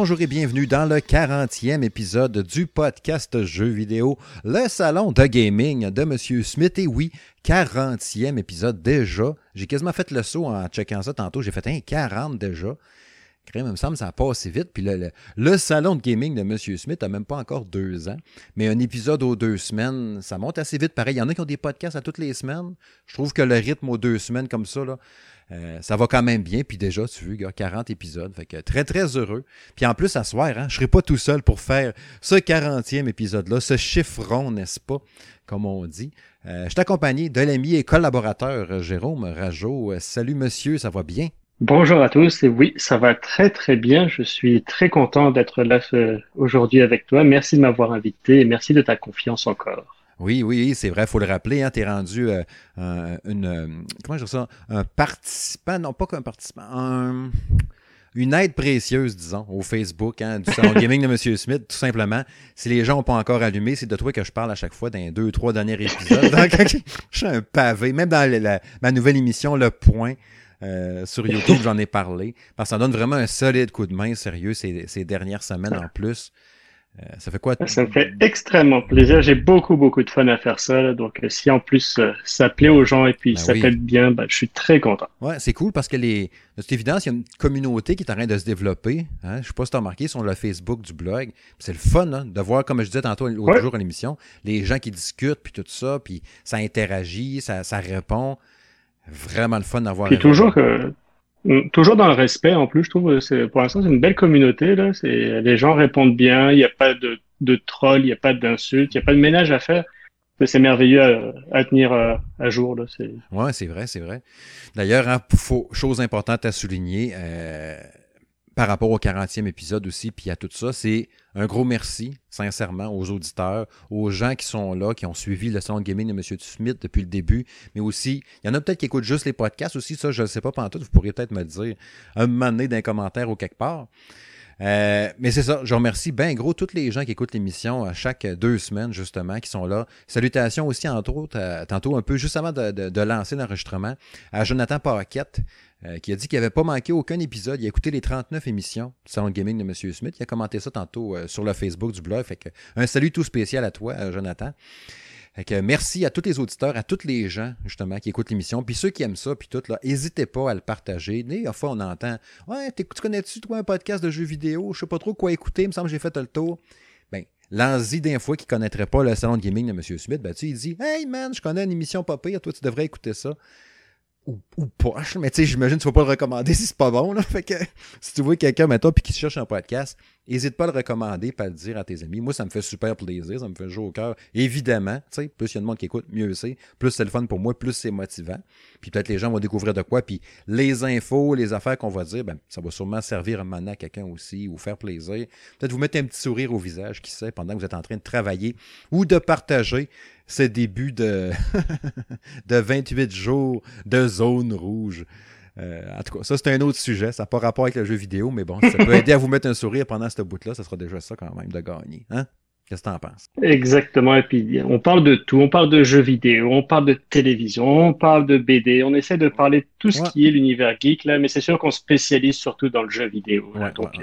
Bonjour et bienvenue dans le 40e épisode du podcast Jeux vidéo, le salon de gaming de Monsieur Smith. Et oui, 40e épisode déjà. J'ai quasiment fait le saut en checkant ça tantôt. J'ai fait un 40 déjà. Crème, il me semble, ça a pas assez vite. Puis le, le, salon de gaming de Monsieur Smith n'a même pas encore deux ans. Mais un épisode aux deux semaines, ça monte assez vite. Pareil, il y en a qui ont des podcasts à toutes les semaines. Je trouve que le rythme aux deux semaines comme ça, là, euh, ça va quand même bien. Puis déjà, tu y a 40 épisodes. Fait que très, très heureux. Puis en plus, à soir, hein, je serai pas tout seul pour faire ce 40e épisode-là, ce chiffron, n'est-ce pas, comme on dit. Euh, je suis accompagné de l'ami et collaborateur euh, Jérôme Rajot. salut monsieur, ça va bien? Bonjour à tous, et oui, ça va très très bien. Je suis très content d'être là aujourd'hui avec toi. Merci de m'avoir invité et merci de ta confiance encore. Oui, oui, c'est vrai, il faut le rappeler. Hein, tu es rendu euh, une. Euh, comment je dis ça Un participant, non pas qu'un participant, un, une aide précieuse, disons, au Facebook hein, du salon gaming de M. Smith, tout simplement. Si les gens n'ont pas encore allumé, c'est de toi que je parle à chaque fois dans les deux, trois derniers épisodes. je suis un pavé. Même dans ma nouvelle émission, Le Point. Euh, sur YouTube, j'en ai parlé. Parce que ça donne vraiment un solide coup de main, sérieux, ces, ces dernières semaines en plus. Euh, ça fait quoi? Ça me fait extrêmement plaisir. J'ai beaucoup, beaucoup de fun à faire ça. Donc, euh, si en plus ça plaît aux gens et puis ben ça t'aide bien, ben, je suis très content. Ouais, c'est cool parce que les. C'est évident, il y a une communauté qui est en train de se développer. Hein? Je ne sais pas si tu as remarqué sur le Facebook du blog. C'est le fun hein, de voir, comme je disais tantôt l'autre jour à l'émission, les gens qui discutent, puis tout ça, puis ça interagit, ça, ça répond. Vraiment le fun d'avoir. Puis toujours que Toujours dans le respect, en plus, je trouve, c'est, pour l'instant, c'est une belle communauté, là. C'est, les gens répondent bien, il n'y a pas de, de troll, il n'y a pas d'insultes, il n'y a pas de ménage à faire. C'est merveilleux à, tenir euh, à, jour, là. C'est... Ouais, c'est vrai, c'est vrai. D'ailleurs, hein, chose importante à souligner, euh, par rapport au 40e épisode aussi, puis à tout ça, c'est un gros merci, sincèrement, aux auditeurs, aux gens qui sont là, qui ont suivi le salon de gaming de M. Smith depuis le début, mais aussi, il y en a peut-être qui écoutent juste les podcasts aussi, ça, je ne sais pas pendant tout, vous pourriez peut-être me dire, un moment donné d'un commentaire ou quelque part. Euh, mais c'est ça, je remercie bien gros tous les gens qui écoutent l'émission à chaque deux semaines, justement, qui sont là. Salutations aussi, entre autres, tantôt un peu, juste avant de, de lancer l'enregistrement, à Jonathan Paquette, euh, qui a dit qu'il n'avait pas manqué aucun épisode. Il a écouté les 39 émissions du Salon Gaming de M. Smith. Il a commenté ça tantôt euh, sur le Facebook du blog. Fait un salut tout spécial à toi, euh, Jonathan. Merci à tous les auditeurs, à tous les gens, justement, qui écoutent l'émission. Puis ceux qui aiment ça, puis tout, n'hésitez pas à le partager. Des fois, on entend Ouais, tu connais-tu, toi, un podcast de jeux vidéo? Je sais pas trop quoi écouter. Il me semble que j'ai fait le tour. Ben, l'envie d'un fois qui ne connaîtrait pas le salon de gaming de M. Smith, ben, il dit Hey man, je connais une émission pas toi, tu devrais écouter ça ou, ou poche, mais tu sais, j'imagine que tu vas pas le recommander si c'est pas bon. Là. Fait que si tu vois quelqu'un, maintenant, puis qui cherche un podcast, n'hésite pas à le recommander, pas à le dire à tes amis. Moi, ça me fait super plaisir, ça me fait jouer au cœur. Évidemment, tu plus il y a de monde qui écoute, mieux c'est. Plus c'est le fun pour moi, plus c'est motivant. Puis peut-être les gens vont découvrir de quoi. Puis les infos, les affaires qu'on va dire, ben, ça va sûrement servir à à quelqu'un aussi ou faire plaisir. Peut-être vous mettre un petit sourire au visage, qui sait, pendant que vous êtes en train de travailler ou de partager ce début de, de 28 jours de zone rouge. Euh, en tout cas, ça, c'est un autre sujet. Ça n'a pas rapport avec le jeu vidéo, mais bon, ça peut aider à vous mettre un sourire pendant ce bout-là. Ça sera déjà ça quand même de gagner. Hein? Qu'est-ce que tu en penses? Exactement. Et puis, on parle de tout. On parle de jeux vidéo, on parle de télévision, on parle de BD. On essaie de parler de tout ce qui est l'univers geek, là, mais c'est sûr qu'on spécialise surtout dans le jeu vidéo. Donc,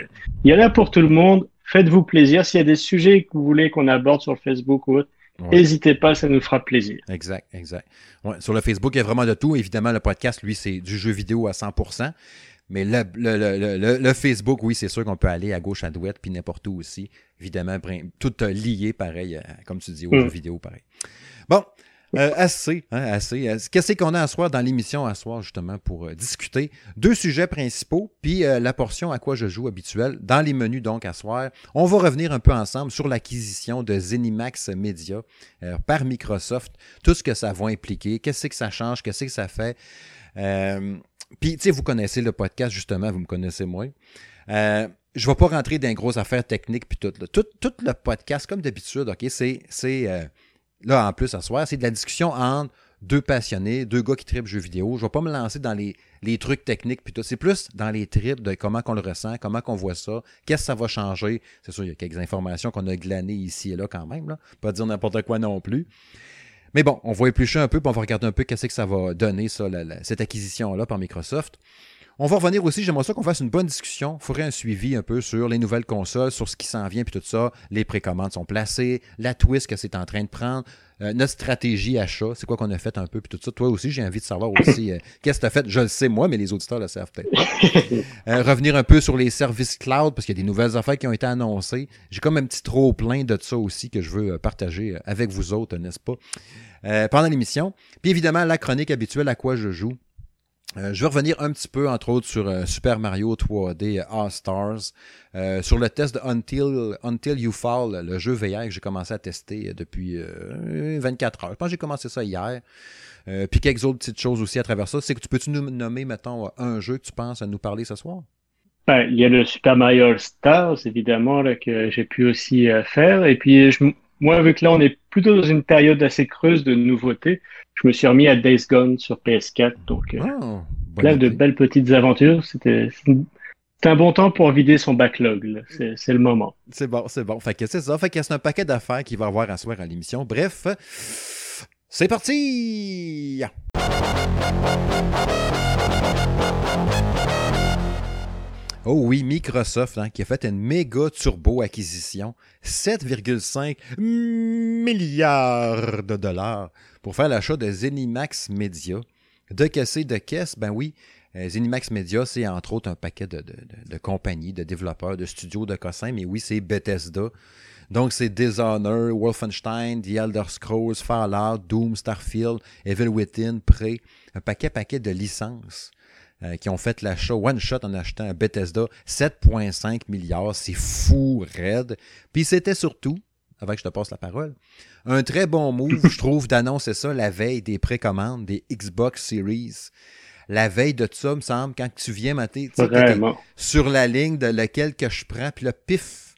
il y en a pour tout le monde. Faites-vous plaisir. S'il y a des sujets que vous voulez qu'on aborde sur Facebook ou autre, N'hésitez pas, ça nous fera plaisir. Exact, exact. sur le Facebook, il y a vraiment de tout. Évidemment, le podcast, lui, c'est du jeu vidéo à 100%. Mais le, le, Facebook, oui, c'est sûr qu'on peut aller à gauche, à droite, puis n'importe où aussi. Évidemment, tout lié, pareil, comme tu dis, au mm. jeu vidéo, pareil. Bon, euh, assez, hein, assez. Euh, qu'est-ce qu'on a à soir dans l'émission à soir, justement, pour euh, discuter? Deux sujets principaux, puis la portion à quoi je joue habituelle dans les menus, donc, à soir. On va revenir un peu ensemble sur l'acquisition de Zenimax Media par Microsoft, tout ce que ça va impliquer, qu'est-ce que ça change, qu'est-ce que ça fait. puis, tu sais, vous connaissez le podcast, justement, vous me connaissez moins. je ne vais pas rentrer dans les grosses affaires techniques, puis tout, tout, tout. le podcast, comme d'habitude, OK, c'est là, en plus, à soir, c'est de la discussion entre deux passionnés, deux gars qui tripent jeux vidéo. Je ne vais pas me lancer dans les, trucs techniques, puis. C'est plus dans les trips de comment qu'on le ressent, comment qu'on voit ça, qu'est-ce que ça va changer. C'est sûr, il y a quelques informations qu'on a glanées ici et là quand même, là. Pas dire n'importe quoi non plus. Mais bon, on va éplucher un peu, puis on va regarder un peu qu'est-ce que ça va donner, ça, cette acquisition-là par Microsoft. On va revenir aussi, j'aimerais ça qu'on fasse une bonne discussion. Il faudrait un suivi un peu sur les nouvelles consoles, sur ce qui s'en vient, puis tout ça. Les précommandes sont placées, la twist que c'est en train de prendre, euh, notre stratégie achat, c'est quoi qu'on a fait un peu, puis tout ça. Toi aussi, j'ai envie de savoir aussi euh, qu'est-ce que tu as fait? Je le sais moi, mais les auditeurs le savent peut-être pas. revenir un peu sur les services cloud, parce qu'il y a des nouvelles affaires qui ont été annoncées. J'ai comme un petit trop plein de ça aussi que je veux partager avec vous autres, n'est-ce pas? pendant l'émission. Puis évidemment, la chronique habituelle à quoi je joue? Euh, je vais revenir un petit peu, entre autres, sur euh, Super Mario 3D All Stars, euh, sur le test de Until, Until You Fall, le jeu VR que j'ai commencé à tester depuis 24 heures. Je pense que j'ai commencé ça hier. puis quelques autres petites choses aussi à travers ça. C'est que tu peux-tu nous nommer, mettons, un jeu que tu penses à nous parler ce soir? Ben, il y a le Super Mario Stars, évidemment, là, que j'ai pu aussi faire. Et puis, je, moi, vu que là, on est plutôt dans une période assez creuse de nouveautés, je me suis remis à Days Gone sur PS4. Donc, euh, oh, plein de belles petites aventures. C'était un bon temps pour vider son backlog. C'est le moment. C'est bon, c'est bon. Fait que c'est ça. Fait que c'est un paquet d'affaires qu'il va avoir à soir à l'émission. Bref, c'est parti! Oh oui, Microsoft hein, qui a fait une méga turbo acquisition, 7,5 milliards de dollars pour faire l'achat de Zenimax Media. De casser de caisse, ben oui, euh, Zenimax Media, c'est entre autres un paquet de, compagnies, de développeurs, de studios de cossins, mais oui, c'est Bethesda. Donc, c'est Dishonored, Wolfenstein, The Elder Scrolls, Fallout, Doom, Starfield, Evil Within, Prey, un paquet, paquet de licences. Euh, qui ont fait l'achat one shot en achetant un Bethesda 7,5 milliards. C'est fou, raide. Puis c'était surtout, avant que je te passe la parole, un très bon move, je trouve, d'annoncer ça la veille des précommandes des Xbox Series. La veille de ça, me semble, quand tu viens mater, sur la ligne de laquelle que je prends, puis le pif,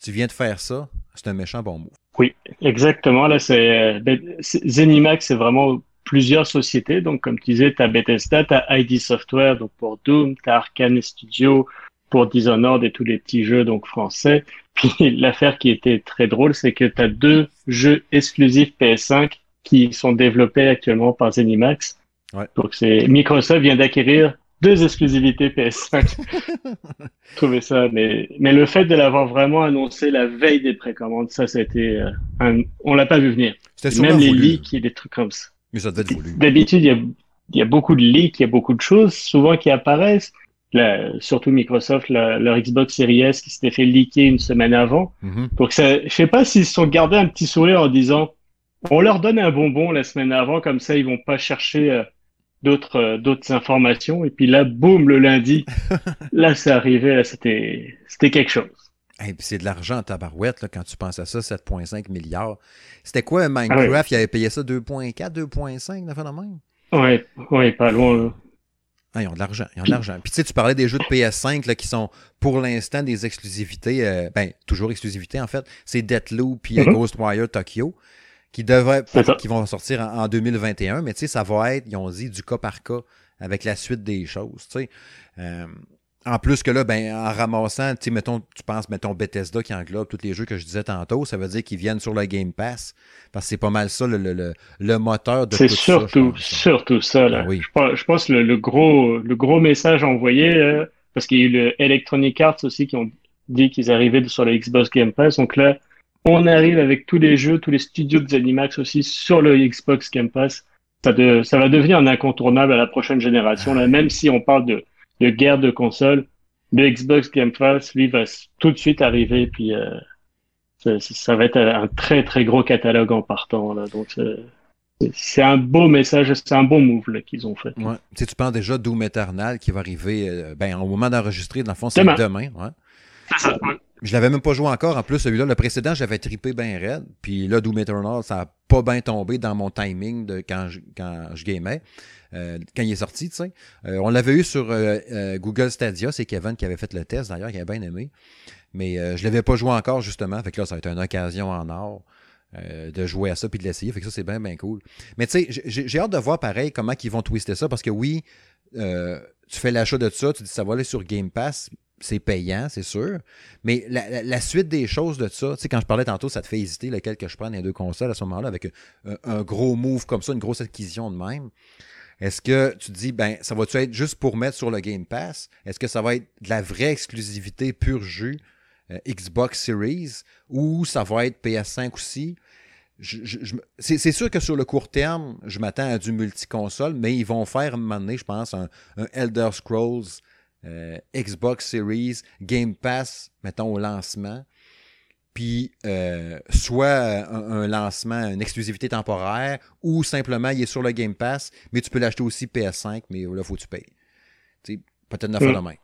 tu viens de faire ça. C'est un méchant bon move. Oui, exactement. Là, c'est euh, ben, Zenimax, c'est vraiment plusieurs sociétés. Donc, comme tu disais, tu as Bethesda, tu as ID Software donc pour Doom, tu as Arkane Studio pour Dishonored et tous les petits jeux donc français. Puis l'affaire qui était très drôle, c'est que tu as deux jeux exclusifs PS5 qui sont développés actuellement par Zenimax. Ouais. Donc c'est Microsoft vient d'acquérir deux exclusivités PS5. Trouvez ça, mais mais le fait de l'avoir vraiment annoncé la veille des précommandes, ça, c'était euh, un... on l'a pas vu venir. Même les leaks et des trucs comme ça. Mais ça devait être voulu. D'habitude, il y, a, beaucoup de leaks, il y a beaucoup de choses souvent qui apparaissent. surtout Microsoft, leur Xbox Series S qui s'était fait leaker une semaine avant. Mm-hmm. Donc, ça, je sais pas s'ils se sont gardés un petit sourire en disant on leur donne un bonbon la semaine avant, comme ça ils vont pas chercher euh, d'autres euh, d'autres informations. Et puis là, boum, le lundi, là c'est arrivé, là c'était c'était quelque chose. C'est de l'argent en tabarouette là, quand tu penses à ça, 7,5 milliards. C'était quoi Minecraft? Ah il avait payé ça 2,4, 2,5, la fin de même? Oui, ouais, pas loin. Ah, ils ont de l'argent, ils ont de l'argent. Puis tu sais, tu parlais des jeux de PS5 là, qui sont pour l'instant des exclusivités, euh, ben toujours exclusivités en fait. C'est Deathloop puis mm Ghostwire Tokyo qui devraient, qui vont sortir en, 2021, mais tu sais, ça va être, ils ont dit, du cas par cas avec la suite des choses. Tu sais. Euh, en plus que là, ben, en ramassant, tu mettons, tu penses, mettons, Bethesda qui englobe tous les jeux que je disais tantôt, ça veut dire qu'ils viennent sur le Game Pass. Parce que c'est pas mal ça, le, le, le moteur de C'est surtout, ça, surtout ça, là. Ah je, pense, que le, gros, le gros message envoyé, euh, parce qu'il y a eu le Electronic Arts aussi qui ont dit qu'ils arrivaient sur le Xbox Game Pass. Donc là, on arrive avec tous les jeux, tous les studios de Zenimax aussi sur le Xbox Game Pass. Ça, ça va devenir un incontournable à la prochaine génération, là, même si on parle de de guerre de console, le Xbox Game Pass, lui, va tout de suite arriver, puis euh, ça, va être un très très gros catalogue en partant. Là, donc c'est un beau message, c'est un bon move qu'ils ont fait. Ouais. Tu, sais, tu penses déjà Doom Eternal qui va arriver euh, ben, au moment d'enregistrer, dans le fond, c'est demain. demain ouais. Je l'avais même pas joué encore. En plus, celui-là, le précédent, j'avais trippé bien raide. Puis là, Doom Eternal, ça a pas bien tombé dans mon timing de quand je, quand je gamais. Euh, quand il est sorti, tu sais. Euh, on l'avait eu sur euh, Google Stadia, c'est Kevin qui avait fait le test d'ailleurs, qui avait bien aimé. Mais je ne l'avais pas joué encore, justement. Fait que là, ça va être une occasion en or. de jouer à ça puis de l'essayer. Fait que ça, c'est bien, bien cool. Mais tu sais, j'ai hâte de voir pareil comment ils vont twister ça parce que oui, tu fais l'achat de ça, tu dis ça va aller sur Game Pass, c'est payant, c'est sûr. Mais la, suite des choses de ça, tu sais, quand je parlais tantôt, ça te fait hésiter lequel que je prends les deux consoles à ce moment-là avec un, gros move comme ça, une grosse acquisition de même. Est-ce que tu dis, ben, ça va-tu être juste pour mettre sur le Game Pass? Est-ce que ça va être de la vraie exclusivité pur jus euh, Xbox Series? Ou ça va être PS5 aussi? c'est sûr que sur le court terme, je m'attends à du multi-console, mais ils vont faire un moment donné, je pense, un, Elder Scrolls euh, Xbox Series Game Pass, mettons, au lancement puis euh, soit un, lancement, une exclusivité temporaire, ou simplement il est sur le Game Pass, mais tu peux l'acheter aussi PS5, mais là, faut que tu payes. Peut-être une affaire de main.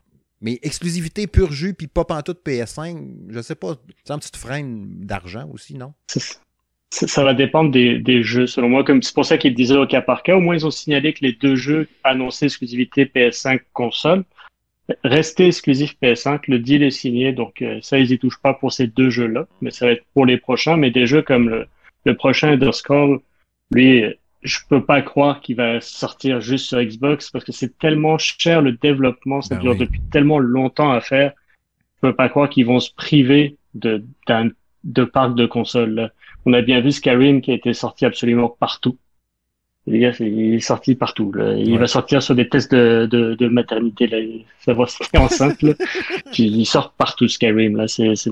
Mais exclusivité pur jus, puis pas pantoute PS5, je sais pas, ça me petite freine d'argent aussi, non? Ça, va dépendre des, des, jeux, selon moi. Comme c'est pour ça qu'ils disaient au cas par cas. Au moins, ils ont signalé que les deux jeux annonçaient exclusivité PS5 console rester exclusif PS5. Le deal est signé, donc euh, ça, ils y touchent pas pour ces deux jeux-là, mais ça va être pour les prochains. Mais des jeux comme le, le prochain Underscore, lui, je peux pas croire qu'il va sortir juste sur Xbox parce que c'est tellement cher le développement, ça ben dure depuis tellement longtemps à faire. Je peux pas croire qu'ils vont se priver de d'un de parc de consoles. On a bien vu Skyrim qui a été sorti absolument partout. Les gars, il est sorti partout. Il va sortir sur des tests de, de, de maternité, là. savoir si est enceinte. Là. il sort partout Skyrim. Là. C'est, c'est,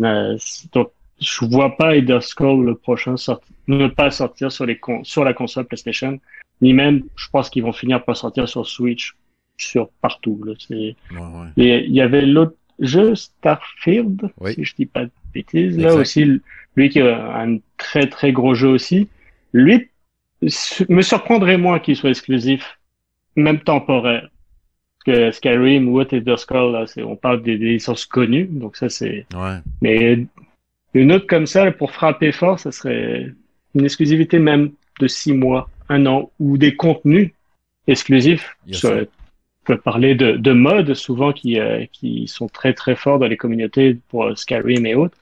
donc, je vois pas Elder Scrolls le prochain sortir, ne pas sortir sur, les sur la console PlayStation, ni même, je pense qu'ils vont finir par sortir sur Switch, sur partout. Là. C'est... Ouais, ouais. Et il y avait l'autre jeu, Starfield, si je dis pas de bêtises, là aussi, lui qui a un très très gros jeu aussi. Lui, me surprendrait moins qu'il soit exclusif, même temporaire. Parce que Skyrim ou Elder Scrolls, là, on parle des, licences connues, donc ça c'est. Ouais. Mais une autre comme ça, pour frapper fort, ça serait une exclusivité même de six mois, un an, ou des contenus exclusifs. on peut parler de, de modes souvent qui, euh, qui sont très très forts dans les communautés pour Skyrim et autres.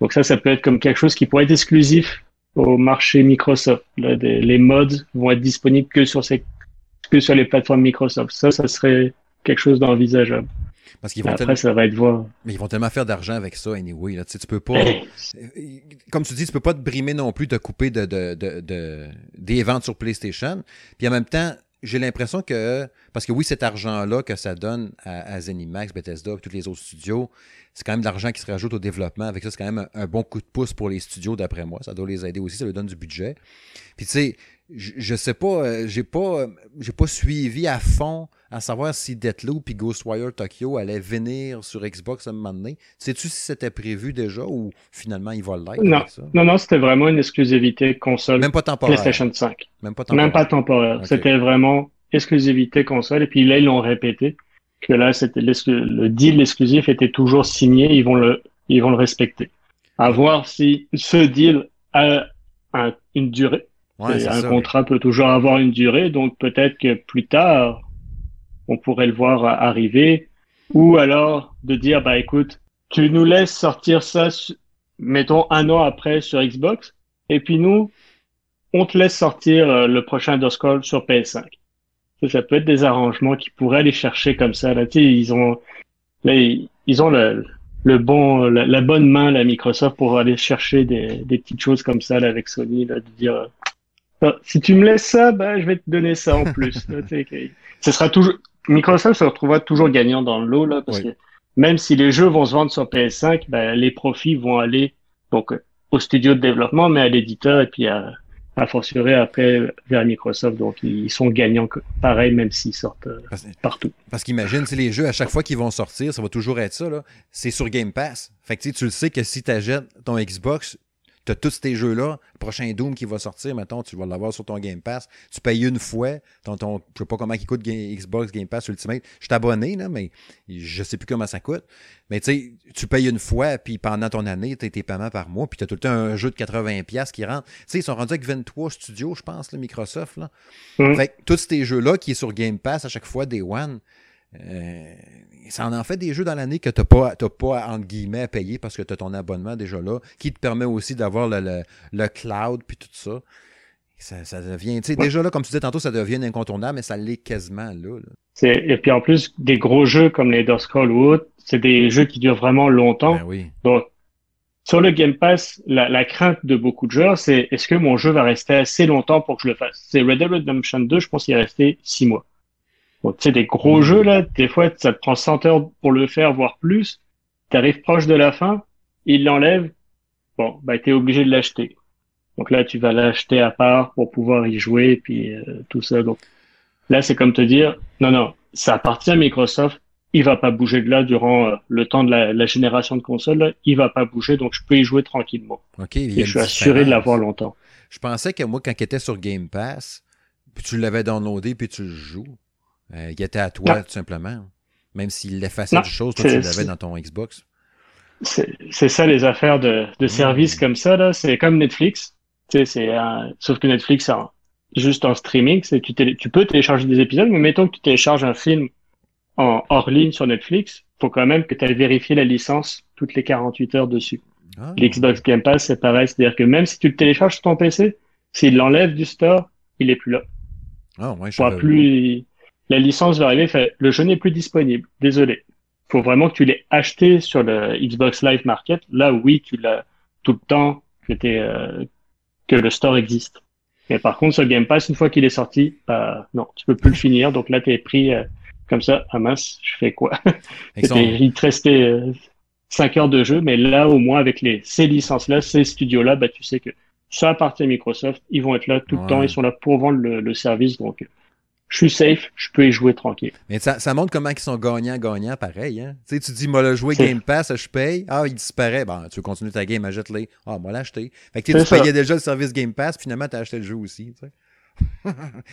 Donc ça, ça peut être comme quelque chose qui pourrait être exclusif au marché Microsoft. les mods vont être disponibles que sur, ces, que sur les plateformes Microsoft. Ça, ça serait quelque chose d'envisageable. Parce qu'ils vont Après, ça va être voir. Mais ils vont tellement faire d'argent avec ça, anyway. Là. Tu, sais, tu peux pas. comme tu dis, tu peux pas te brimer non plus de couper de, de, de, des ventes sur PlayStation. Puis en même temps, j'ai l'impression que. Parce que oui, cet argent-là que ça donne à, Zenimax, Bethesda et tous les autres studios, c'est quand même de l'argent qui se rajoute au développement. Avec ça, c'est quand même un, bon coup de pouce pour les studios, d'après moi. Ça doit les aider aussi, ça leur donne du budget. Puis tu sais, je, sais pas, euh, j'ai pas, euh, j'ai pas suivi à fond à savoir si Deathloop et Ghostwire Tokyo allaient venir sur Xbox à un moment donné. Sais-tu si c'était prévu déjà ou finalement ils vont l'être? Non, non, non, c'était vraiment une exclusivité console. Même pas temporaire. PlayStation 5. Même pas temporaire. Même pas temporaire. C'était vraiment exclusivité console et puis là ils l'ont répété que là, c'était le deal exclusif était toujours signé, ils vont le, ils vont le respecter. À voir si ce deal a une durée. Un contrat peut toujours avoir une durée, donc peut-être que plus tard, on pourrait le voir arriver, ou alors de dire, bah écoute, tu nous laisses sortir ça, mettons un an après sur Xbox, et puis nous, on te laisse sortir euh, le prochain Doscall sur PS5. Ça, peut être des arrangements qui pourraient aller chercher comme ça. Là, tu ils ont, là, ils ont le, le bon, la, bonne main, la Microsoft, pour aller chercher des, des petites choses comme ça là, avec Sony, là, de dire, si tu me laisses ça, bah, je vais te donner ça en plus. Ce sera toujours, Microsoft se retrouvera toujours gagnant dans le lot là, parce que même si les jeux vont se vendre sur PS5, bah, les profits vont aller donc au studio de développement, mais à l'éditeur et puis à, à fortiori après vers Microsoft. Donc, ils sont gagnants pareil, même s'ils sortent euh, partout. Parce qu'imagine, les jeux, à chaque fois qu'ils vont sortir, ça va toujours être ça, c'est sur Game Pass. Fait que tu le sais que si tu achètes ton Xbox, tu as tous tes jeux-là. Le prochain Doom qui va sortir, maintenant, tu vas l'avoir sur ton Game Pass. Tu payes une fois. Ton, ton, je sais pas comment il coûte Xbox Game Pass Ultimate. Je suis abonné, là, mais je sais plus comment ça coûte. Mais tu sais, tu payes une fois, puis pendant ton année, tu as tes paiements par mois, puis tu as tout le temps un jeu de 80$ qui rentre. Tu sais, ils sont rendus avec 23 studios, je pense, là, Microsoft. Là. Mm. Fait que tous ces jeux-là qui est sur Game Pass à chaque fois, Day One, euh, ça en, fait des jeux dans l'année que tu n'as pas, pas, entre guillemets, à payer parce que tu as ton abonnement déjà là, qui te permet aussi d'avoir le, le, cloud puis tout ça. Ça, devient, tu sais, déjà là, comme tu disais tantôt, ça devient incontournable, mais ça l'est quasiment là. Et puis en plus, des gros jeux comme les Scrolls ou autres, c'est des jeux qui durent vraiment longtemps. Ben oui. Donc, sur le Game Pass, la, crainte de beaucoup de joueurs, c'est est-ce que mon jeu va rester assez longtemps pour que je le fasse? C'est Red Dead Redemption 2, je pense qu'il est resté six mois. Donc, tu sais, des gros jeux, là, des fois, ça te prend 100 heures pour le faire, voire plus. Tu arrives proche de la fin, il l'enlève, bon, bah, t'es obligé de l'acheter. Donc là, tu vas l'acheter à part pour pouvoir y jouer, puis euh, tout ça. Donc là, c'est comme te dire, non, non, ça appartient à Microsoft, il va pas bouger de là durant euh, le temps de la, génération de consoles, là, il va pas bouger, donc je peux y jouer tranquillement. Ok. Et je suis assuré de l'avoir longtemps. Je pensais que moi, quand il était sur Game Pass, puis tu l'avais downloadé, puis tu le joues, euh, il était à toi, tout simplement. Même s'il effaçait des choses, toi, tu l'avais dans ton Xbox. C'est ça les affaires de, de services comme ça, là. C'est comme Netflix. C'est sauf que Netflix, c'est juste en streaming. C'est tu, tu peux télécharger des épisodes, mais mettons que tu télécharges un film en hors ligne sur Netflix, faut quand même que tu ailles vérifier la licence toutes les 48 heures dessus. Ah. L'Xbox Game Pass, c'est pareil. C'est-à-dire que même si tu le télécharges sur ton PC, s'il l'enlève du store, il est plus là. Ah, ouais, je plus, la licence va arriver, fait, le jeu n'est plus disponible. Désolé faut vraiment que tu l'aies acheté sur le Xbox Live Market. Là, oui, tu l'as tout le temps que, euh, que le store existe. Mais par contre, sur Game Pass, une fois qu'il est sorti, bah, non, tu peux plus le finir. Donc là, tu es pris euh, comme ça. Ah mince, je fais quoi? Il te restait 5 euh, heures de jeu, mais là, au moins, avec les, ces licences-là, ces studios-là, bah, tu sais que ça appartient à Microsoft. Ils vont être là tout le temps. Ils sont là pour vendre le, le service. Donc, je suis safe, je peux y jouer tranquille. Mais ça, ça montre comment ils sont gagnants-gagnants, pareil. Hein? Tu sais, tu dis, moi, le jouer Game Pass, je paye. Ah, il disparaît. Bon, tu veux continuer ta game, achète-les. Ah, moi, l'acheter. Fait que tu payais déjà le service Game Pass, finalement, tu as acheté le jeu aussi. Tu sais.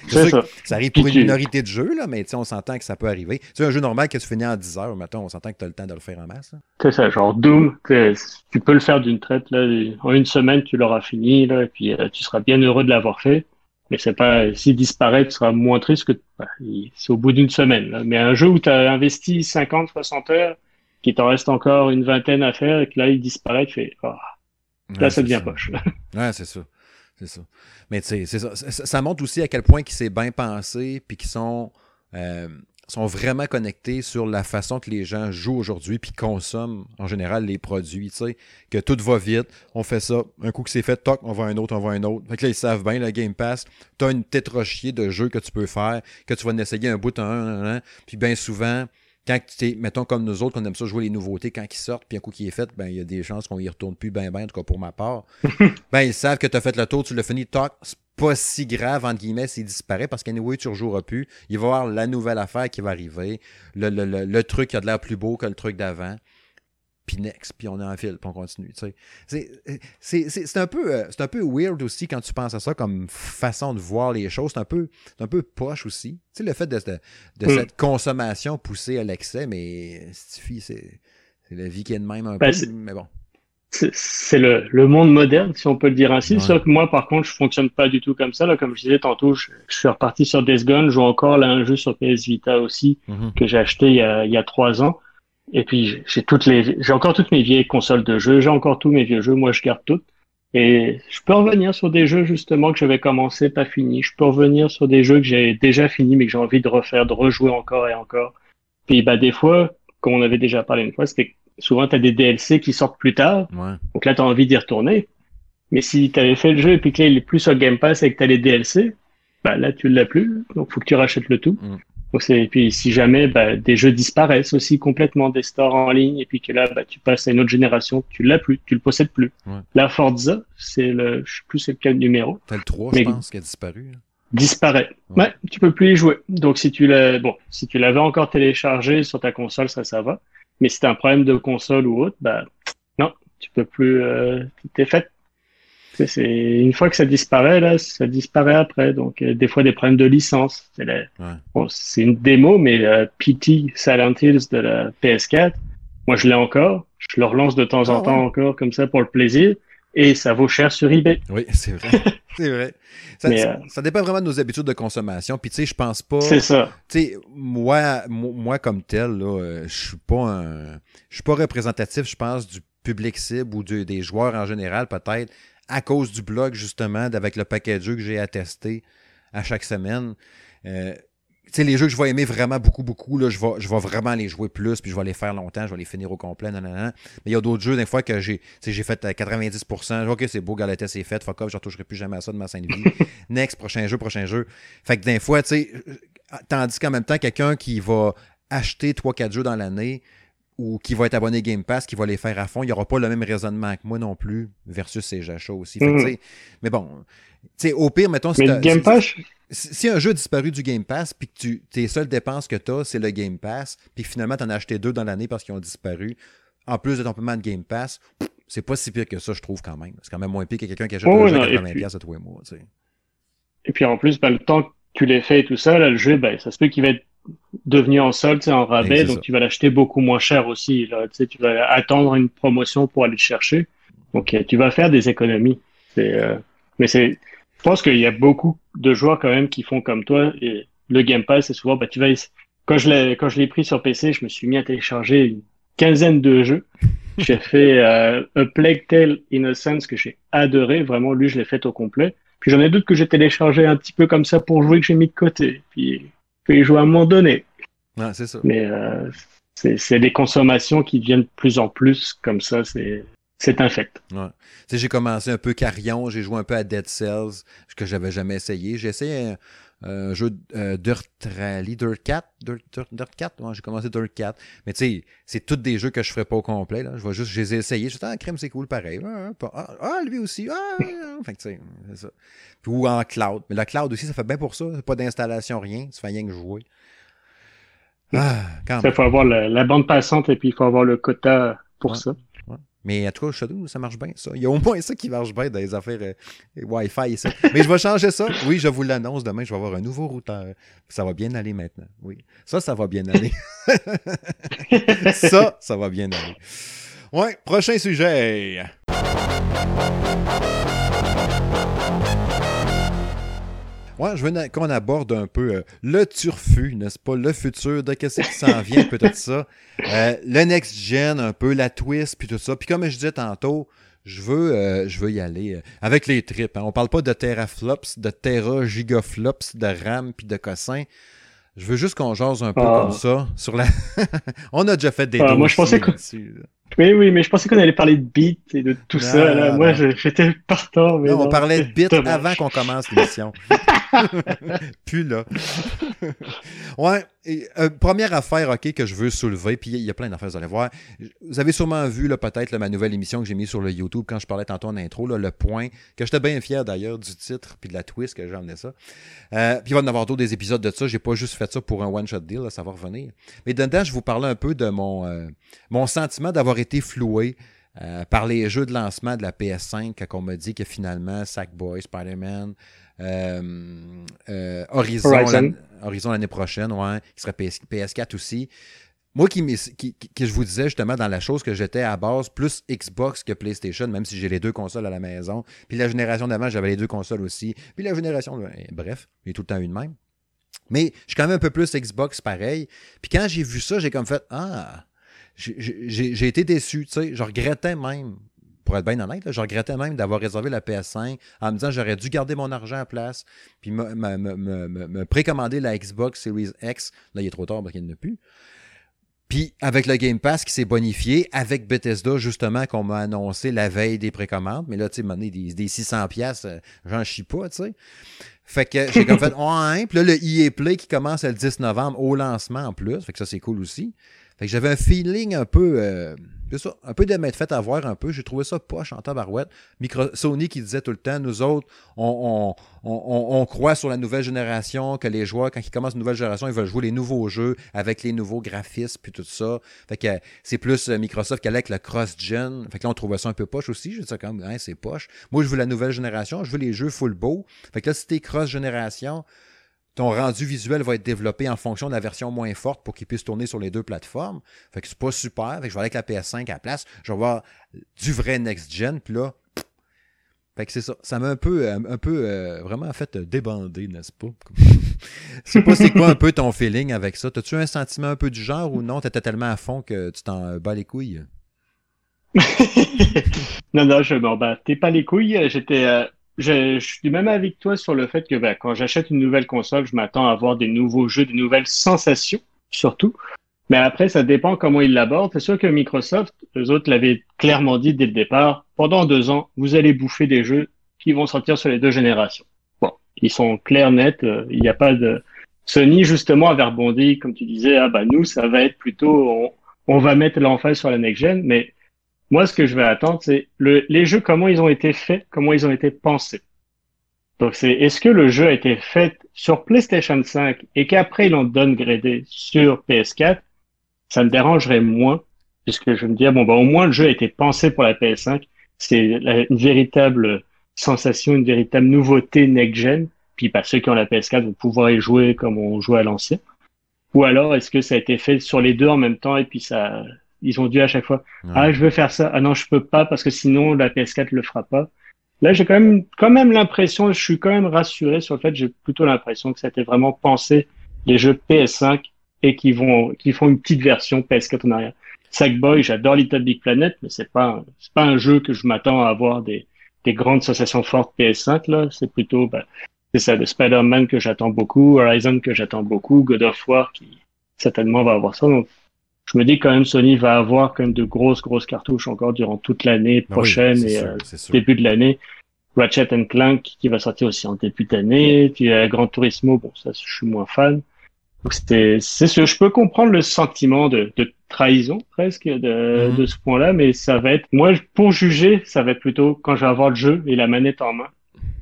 c'est ça. ça arrive pour une minorité de jeux, là, mais on s'entend que ça peut arriver. C'est un jeu normal que tu finis en 10 heures, mettons, on s'entend que tu as le temps de le faire en masse. C'est ça, genre Doom, tu peux le faire d'une traite. Là, en une semaine, tu l'auras fini, là, et puis euh, tu seras bien heureux de l'avoir fait. Mais c'est pas, s'il disparaît, tu seras moins triste que, bah, c'est au bout d'une semaine. Mais un jeu où tu as investi 50, 60 heures, qu'il t'en reste encore une vingtaine à faire, et que là, il disparaît, tu fais, oh, là, ça devient poche. ouais, c'est ça. C'est ça. Mais tu sais, ça, ça, montre aussi à quel point qu'ils s'est bien pensé, puis qu'ils sont, euh, sont vraiment connectés sur la façon que les gens jouent aujourd'hui puis consomment en général les produits. Tu sais, que tout va vite, on fait ça, un coup que c'est fait, toc, on va un autre, on va un autre. Fait que là, ils savent bien, le Game Pass, tu as une tétrochier de jeux que tu peux faire, que tu vas en essayer un bout en un, puis bien souvent, quand tu es, mettons comme nous autres, qu'on aime ça jouer les nouveautés quand ils sortent, puis un coup qui est fait, ben il y a des chances qu'on y retourne plus ben ben, en tout cas pour ma part. ben ils savent que tu as fait le tour, tu l'as fini, toc, pas si grave, entre guillemets, s'il disparaît, parce qu'anyway, tu ne rejoueras plus. Il va y avoir la nouvelle affaire qui va arriver, le, le, le, truc qui a de l'air plus beau que le truc d'avant. Puis next, puis on est en fil, puis on continue. C'est un, peu, euh, un peu weird aussi quand tu penses à ça comme façon de voir les choses. C'est un peu, un peu poche aussi. sais le fait de, de, mm. cette consommation poussée à l'excès, mais c'est la vie qui est de même un ben, peu. Mais bon c'est le, le, monde moderne, si on peut le dire ainsi. Sauf que moi, par contre, je fonctionne pas du tout comme ça. Là, comme je disais tantôt, je, suis reparti sur Death Gone. Je joue encore là un jeu sur PS Vita aussi mhm. que j'ai acheté il y, a, il y a trois ans. Et puis j'ai toutes les, j'ai encore toutes mes vieilles consoles de jeux. J'ai encore tous mes vieux jeux. Moi, je garde toutes. Et je peux revenir sur des jeux justement que j'avais commencé, pas fini. Je peux revenir sur des jeux que j'ai déjà fini, mais que j'ai envie de refaire, de rejouer encore et encore. Puis bah des fois, comme on avait déjà parlé une fois, c'était souvent tu as des DLC qui sortent plus tard. Donc là, tu as envie d'y retourner. Mais si tu avais fait le jeu et puis que là, il est plus sur Game Pass et que tu as les DLC, bah là, tu l'as plus. Donc, faut que tu rachètes le tout. Mm. et puis, si jamais bah, des jeux disparaissent aussi complètement des stores en ligne et puis que là, bah, tu passes à une autre génération, tu l'as plus, tu le possèdes plus. La Forza, c'est le, je sais plus c'est quel numéro. C'est le 3, je pense, qui a disparu. Disparaît. Ouais. tu peux plus y jouer. Donc, si tu l'as, bon, si tu l'avais encore téléchargé sur ta console, ça, ça va. Mais si t'as un problème de console ou autre, bah non, tu peux plus. Euh, t'es fait. C'est une fois que ça disparaît là, ça disparaît après. Donc euh, des fois des problèmes de licence. C'est bon, une démo, mais euh, PT Silent Hills de la PS4, moi je l'ai encore. Je le relance de temps en ah temps encore comme ça pour le plaisir et ça vaut cher sur eBay. Oui, c'est vrai. c'est vrai. Ça, euh, ça, dépend vraiment de nos habitudes de consommation. Puis, tu sais, je pense pas. C'est ça. Tu sais, moi, moi, comme tel, euh, je suis pas un. Je suis pas représentatif, je pense, du public cible ou des joueurs en général, peut-être, à cause du blog, justement, avec le paquet de jeux que j'ai tester à chaque semaine. Euh, sais, les jeux que je vais aimer vraiment beaucoup, beaucoup, là, je vais, je vais vraiment les jouer plus, puis je vais les faire longtemps, je vais les finir au complet, non, non, non. Mais il y a d'autres jeux, des fois, que j'ai, j'ai fait 90%, ok, c'est beau, Galatea, c'est fait, fuck off, je retoucherai plus jamais à ça de ma sainte vie. Next, prochain jeu, prochain jeu. Fait que des fois, tu sais, tandis qu'en même temps, quelqu'un qui va acheter 3-4 jeux dans l'année, ou qui va être abonné Game Pass, qui va les faire à fond, il n'y aura pas le même raisonnement que moi non plus, versus ces achats aussi. Fait Mhm. Mais bon, tu sais, au pire, mettons, Mais Game Pass, si, un jeu a disparu du Game Pass, puis que tu, tes seules dépenses que tu as, c'est le Game Pass, puis que finalement, tu en as acheté deux dans l'année parce qu'ils ont disparu, en plus de ton paiement de Game Pass, c'est pas si pire que ça, je trouve, quand même. C'est quand même moins pire que quelqu'un qui achète Oh, un jeu à et 80$ puis- piastres à tous les mois. tu sais. et puis en plus, bah, le temps que tu l'aies fait et tout ça, là, le jeu, bah, ça se peut qu'il va être devenu en solde, en rabais, donc ça. tu vas l'acheter beaucoup moins cher aussi. Là, tu vas attendre une promotion pour aller le chercher. Donc euh, tu vas faire des économies. C'est, euh, mais c'est, je pense qu'il y a beaucoup de joueurs quand même qui font comme toi. Et le Game Pass, c'est souvent, bah, tu vas, quand je l'ai, quand je l'ai pris sur PC, je me suis mis à télécharger une quinzaine de jeux. J'ai fait euh, A Plague Tale Innocence que j'ai adoré. Vraiment, lui, je l'ai fait au complet. Puis j'en ai d'autres que j'ai téléchargé un petit peu comme ça pour jouer que j'ai mis de côté. Puis, puis jouer à un moment donné. Ouais, c'est ça. Mais euh, c'est c'est des consommations qui deviennent de plus en plus comme ça. C'est c'est un fait. Ouais. J'ai commencé un peu Carrion, j'ai joué un peu à Dead Cells, ce que j'avais jamais essayé. J'ai essayé un, un jeu euh, Dirt Rally, Dirt 4, Dirt, Dirt, Dirt 4, ouais, j'ai commencé Dirt 4. Mais tu sais, c'est tous des jeux que je ferais pas au complet. Là. Je vais juste, je les ai essayés. Je ah, crème, c'est cool, pareil. Ah, ah, lui aussi. Ah, ah, ah. Fait que tu sais, c'est ça. Puis, ou en cloud. Mais la cloud aussi, ça fait bien pour ça. Pas d'installation, rien. Tu fais rien que jouer. Ah, quand Il faut avoir la, la bande passante et puis il faut avoir le quota pour Ouais. ça. Mais en tout cas, Shadow, ça marche bien, ça. Il y a au moins ça qui marche bien dans les affaires euh, Wi-Fi ici. Mais je vais changer ça. Oui, je vous l'annonce. Demain, je vais avoir un nouveau routeur. Ça va bien aller maintenant. Oui. Ça, ça va bien aller. ça, ça va bien aller. Ouais, prochain sujet. Ouais, je veux qu'on aborde un peu euh, le turfu, n'est-ce pas? Le futur, de qu'est-ce qui s'en vient, peut-être ça. Euh, le next-gen, un peu, la twist, puis tout ça. Puis comme je disais tantôt, je veux, euh, je veux y aller avec les tripes. hein. On parle pas de teraflops, de tera gigaflops, de RAM, puis de cossin. Je veux juste qu'on jase un peu Ah. comme ça sur la... On a déjà fait des Ah, moi, je pensais que-. Oui, oui, mais je pensais qu'on allait parler de beat et de tout Non, ça. Là. non, Moi, j'étais partant. Mais Non, on parlait de bits avant qu'on commence l'émission. Puis là. ouais. et, euh, première affaire, OK, que je veux soulever, puis il y a plein d'affaires, vous allez voir. Vous avez sûrement vu, peut-être, ma nouvelle émission que j'ai mise sur le YouTube quand je parlais tantôt en intro, là, le point, que j'étais bien fier d'ailleurs du titre, puis de la twist que j'ai emmené ça. Euh, puis il va y en avoir d'autres des épisodes de ça. J'ai pas juste fait ça pour un one-shot deal, là, ça va revenir. Mais dedans, je vous parlais un peu de mon, euh, mon sentiment d'avoir été floué euh, par les jeux de lancement de la PS5 quand on m'a dit que finalement Sackboy, Spider-Man, euh, euh, Horizon, Horizon. l'an- Horizon l'année prochaine, ouais, qui serait PS, PS4 aussi. Moi qui, je vous disais justement dans la chose que j'étais à base plus Xbox que PlayStation, même si j'ai les deux consoles à la maison. Puis la génération d'avant, j'avais les deux consoles aussi. Puis la génération, eh, bref, j'ai tout le temps eu de même. Mais je suis quand même un peu plus Xbox pareil. Puis quand j'ai vu ça, j'ai comme fait Ah, j'ai- été déçu, tu sais. Je regrettais même, pour être bien honnête, là, je regrettais même d'avoir réservé la PS5 en me disant j'aurais dû garder mon argent à place, puis me, me- me- me- me- me précommander la Xbox Series X. Là, il est trop tard parce qu'il n'y en a plus. Puis avec le Game Pass qui s'est bonifié, avec Bethesda, justement, qu'on m'a annoncé la veille des précommandes. Mais là, tu sais, maintenant, des, des 600$, piastres, euh, j'en chie pas, tu sais. Fait que j'ai comme fait, ouais, puis là, le EA Play qui commence le 10 novembre au lancement en plus. Fait que ça, c'est cool aussi. Fait que j'avais un feeling un peu, euh, un peu de m'être fait avoir un peu. J'ai trouvé ça poche en tabarouette. Micro, Sony qui disait tout le temps, nous autres, on, on, on, croit sur la nouvelle génération, que les joueurs, quand ils commencent une nouvelle génération, ils veulent jouer les nouveaux jeux avec les nouveaux graphismes puis tout ça. Fait que c'est plus euh, Microsoft qui allait avec le cross-gen. Fait que là, on trouvait ça un peu poche aussi. Je dis ça comme, hein, c'est poche. Moi, je veux la nouvelle génération, je veux les jeux full beau. Fait que là, si t'es cross-génération, ton rendu visuel va être développé en fonction de la version moins forte pour qu'il puisse tourner sur les deux plateformes. Fait que c'est pas super. Fait que je vais aller avec la PS5 à la place. Je vais avoir du vrai next-gen. Puis là, fait que c'est ça. Ça m'a un peu, euh, euh, vraiment fait euh, débander, n'est-ce pas? Je sais pas c'est quoi un peu ton feeling avec ça. T'as-tu un sentiment un peu du genre ou non? T'étais tellement à fond que tu t'en bats les couilles? non, non, je m'en battais pas les couilles. J'étais, je, suis même avec toi sur le fait que ben, quand j'achète une nouvelle console, je m'attends à avoir des nouveaux jeux, des nouvelles sensations, surtout. Mais après, ça dépend comment ils l'abordent. C'est sûr que Microsoft, eux autres l'avaient clairement dit dès le départ, pendant deux ans, vous allez bouffer des jeux qui vont sortir sur les deux générations. Bon, ils sont clairs, nets, euh, il n'y a pas de... Sony, justement, avait rebondi, comme tu disais, ah bah nous, ça va être plutôt, on, on va mettre l'emphase sur la next-gen, mais moi, ce que je vais attendre, c'est le, les jeux, comment ils ont été faits, comment ils ont été pensés. Donc, c'est est-ce que le jeu a été fait sur PlayStation 5 et qu'après ils l'ont downgradé sur PS4, ça me dérangerait moins, puisque je me dis, bon, bah, au moins le jeu a été pensé pour la PS5. C'est une véritable sensation, une véritable nouveauté next-gen. Puis, bah, ceux qui ont la PS4 vont pouvoir y jouer comme on jouait à l'ancien. Ou alors, est-ce que ça a été fait sur les deux en même temps et puis ça, ils ont dû à chaque fois, ah, je veux faire ça. Ah non, je peux pas parce que sinon la PS4 le fera pas. Là, j'ai quand même, quand même l'impression, je suis quand même rassuré sur le fait, j'ai plutôt l'impression que ça a été vraiment pensé les jeux PS5 et qui vont, qui font une petite version PS4 en arrière. Sackboy, j'adore Little Big Planet, mais c'est pas, c'est pas un jeu que je m'attends à avoir des, des grandes sensations fortes PS5 là. C'est plutôt, ben, c'est ça, de Spider-Man que j'attends beaucoup, Horizon que j'attends beaucoup, God of War qui certainement va avoir ça. Donc, je me dis quand même Sony va avoir quand même de grosses grosses cartouches encore durant toute l'année ah prochaine et euh, début de l'année. Ratchet Clank qui va sortir aussi en début d'année. Puis euh, Gran Turismo, bon ça je suis moins fan. Donc c'était c'est ce je peux comprendre le sentiment de, de trahison presque de, mhm. de ce point-là, mais ça va être moi pour juger ça va être plutôt quand je vais avoir le jeu et la manette en main.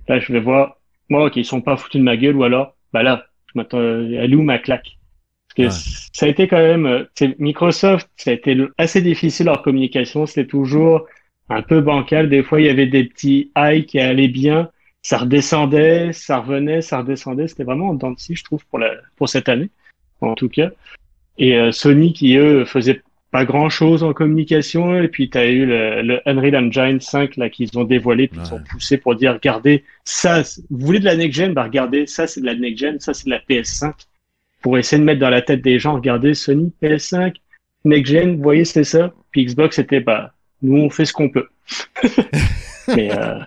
Là je vais voir moi ok ils sont pas foutus de ma gueule ou alors bah là je m'attends elle est où ma claque parce que ça a été quand même, euh, Microsoft, ça a été assez difficile leur communication. C'était toujours un peu bancal. Des fois, il y avait des petits highs qui allaient bien. Ça redescendait, ça revenait, ça redescendait. C'était vraiment en dents de je trouve, pour la, pour cette année, en tout cas. Et euh, Sony qui, eux, faisait pas grand chose en communication. Et puis, tu as eu le, le, Unreal Engine 5, là, qu'ils ont dévoilé, puis ils ont poussé pour dire, regardez, ça, vous voulez de la next-gen? Bah, regardez, ça, c'est de la next-gen, ça, c'est de la PS5 pour essayer de mettre dans la tête des gens, regardez Sony, PS5, Next Gen, vous voyez, c'est ça. Puis Xbox, c'était, bah, nous, on fait ce qu'on peut. Mais, euh,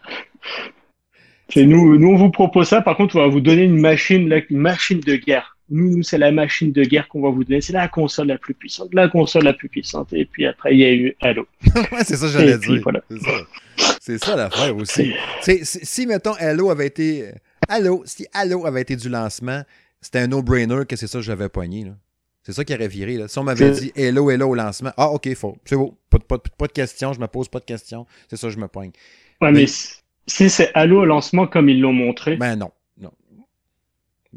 nous, nous, on vous propose ça. Par contre, on va vous donner une machine, une machine de guerre. Nous, c'est la machine de guerre qu'on va vous donner. C'est la console la plus puissante, la console la plus puissante. Et puis après, il y a eu Halo. c'est ça que j'allais dire. C'est ça, l'affaire aussi. si, mettons, Halo avait été. Halo, si Halo avait été du lancement, c'était un no-brainer que c'est ça que j'avais poigné. C'est ça qui aurait viré. Là. Si on m'avait dit hello, hello au lancement, ah ok, faux. C'est beau. Pas, pas, pas, de questions, je me pose pas de questions. C'est ça, je me poigne. Ouais, mais, si c'est hello au lancement comme ils l'ont montré. Ben non. non.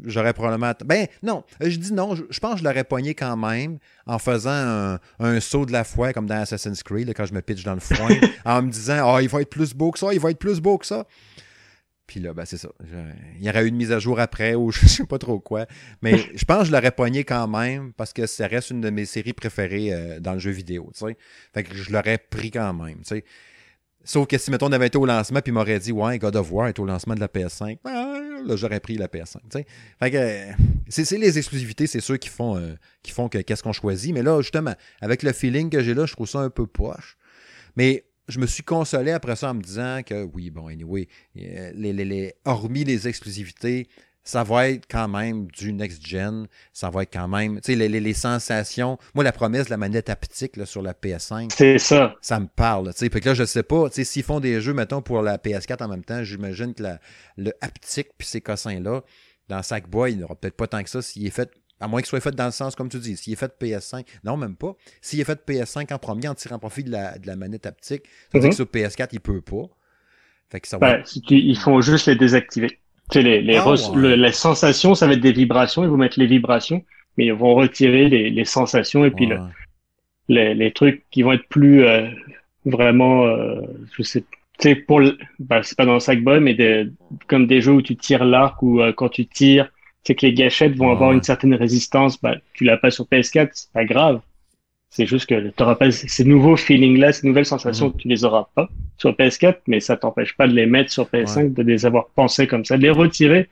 J'aurais probablement. Ben non, je dis non. Je, pense que je l'aurais poigné quand même en faisant un, saut de la foi comme dans Assassin's Creed, quand je me pitch dans le foin, en me disant Ah, oh, il va être plus beau que ça, il va être plus beau que ça. Puis là, ben c'est ça. il y aurait eu une mise à jour après ou je sais pas trop quoi. Mais je pense que je l'aurais pogné quand même parce que ça reste une de mes séries préférées euh, dans le jeu vidéo. sais. Fait que je l'aurais pris quand même. sais. Sauf que si, mettons, on avait été au lancement puis m'aurait dit Ouais, God of War est au lancement de la PS5, ben, là, j'aurais pris la PS5. Fait que c'est les exclusivités, c'est ceux qui font, euh, qui font que qu'est-ce qu'on choisit. Mais là, justement, avec le feeling que j'ai là, je trouve ça un peu poche. Mais je me suis consolé après ça en me disant que oui, bon, anyway, euh, les, les, hormis les exclusivités, ça va être quand même du next-gen. Ça va être quand même, tu sais, les, sensations. Moi, la promesse de la manette haptique là, sur la PS5. C'est ça. Ça me parle, tu sais. Puis là, je sais pas, tu sais, s'ils font des jeux, mettons, pour la PS4 en même temps, j'imagine que la, le haptique puis ces cossins-là, dans Sackboy, il n'y aura peut-être pas tant que ça s'il est fait à moins qu'il soit fait dans le sens, comme tu dis, s'il est fait PS5, non, même pas. S'il est fait PS5 en premier en tirant profit de la, de la manette haptique, ça veut dire que sur PS4, il peut pas. Fait que ça va... ils font juste les désactiver. Tu sais, les, les, ah, sensations, ça va être des vibrations, ils vont mettre les vibrations, mais ils vont retirer les, les sensations et puis le, les, les, trucs qui vont être plus euh, vraiment, euh, je sais, tu sais, pour, bah, c'est pas dans le sac-boy, mais des, comme des jeux où tu tires l'arc ou euh, quand tu tires, c'est que les gâchettes vont avoir une certaine résistance. Bah, tu l'as pas sur PS4, c'est pas grave. C'est juste que tu pas ces nouveaux feelings-là, ces nouvelles sensations, mhm. tu les auras pas sur PS4, mais ça t'empêche pas de les mettre sur PS5, de les avoir pensés comme ça. De les retirer,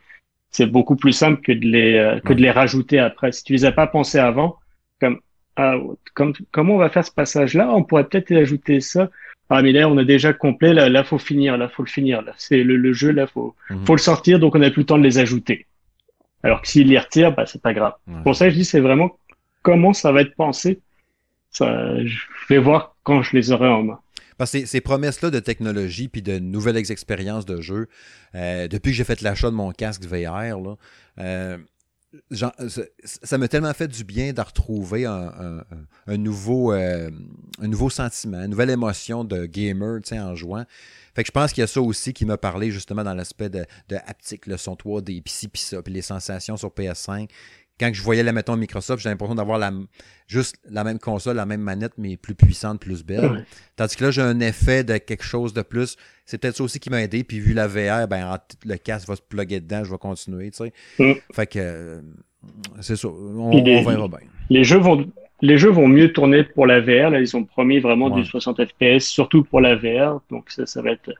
c'est beaucoup plus simple que de les, euh, que de les rajouter après. Si tu les as pas pensés avant, comme, ah, comme, comment on va faire ce passage-là? On pourrait peut-être ajouter ça. ah mais là on a déjà complet, là, là faut finir, là faut le finir, là c'est le, jeu, là faut, mhm. faut le sortir, donc on n'a plus le temps de les ajouter. Alors que s'il les retire, bah c'est pas grave. Pour ça je dis c'est vraiment comment ça va être pensé. Ça, je vais voir quand je les aurai en main. Parce que ces promesses-là de technologie puis de nouvelles expériences de jeu, euh, depuis que j'ai fait l'achat de mon casque VR, là, euh, ça m'a tellement fait du bien de retrouver un, nouveau, euh, un nouveau sentiment, une nouvelle émotion de gamer en jouant. Fait que je pense qu'il y a ça aussi qui m'a parlé justement dans l'aspect de, de haptique, le son 3D, pis ci, pis ça, puis les sensations sur PS5 quand je voyais la mettons Microsoft, j'ai l'impression d'avoir la, juste la même console, la même manette, mais plus puissante, plus belle. Tandis que là, j'ai un effet de quelque chose de plus. C'est peut-être ça aussi qui m'a aidé. Puis vu la VR, ben, le casque va se plugger dedans, je vais continuer. Tu sais. Mm. Fait que euh, c'est ça. On, verra bien. Les jeux vont. Les jeux vont mieux tourner pour la VR. Là, ils ont promis vraiment du 60 FPS, surtout pour la VR. Donc ça, ça va être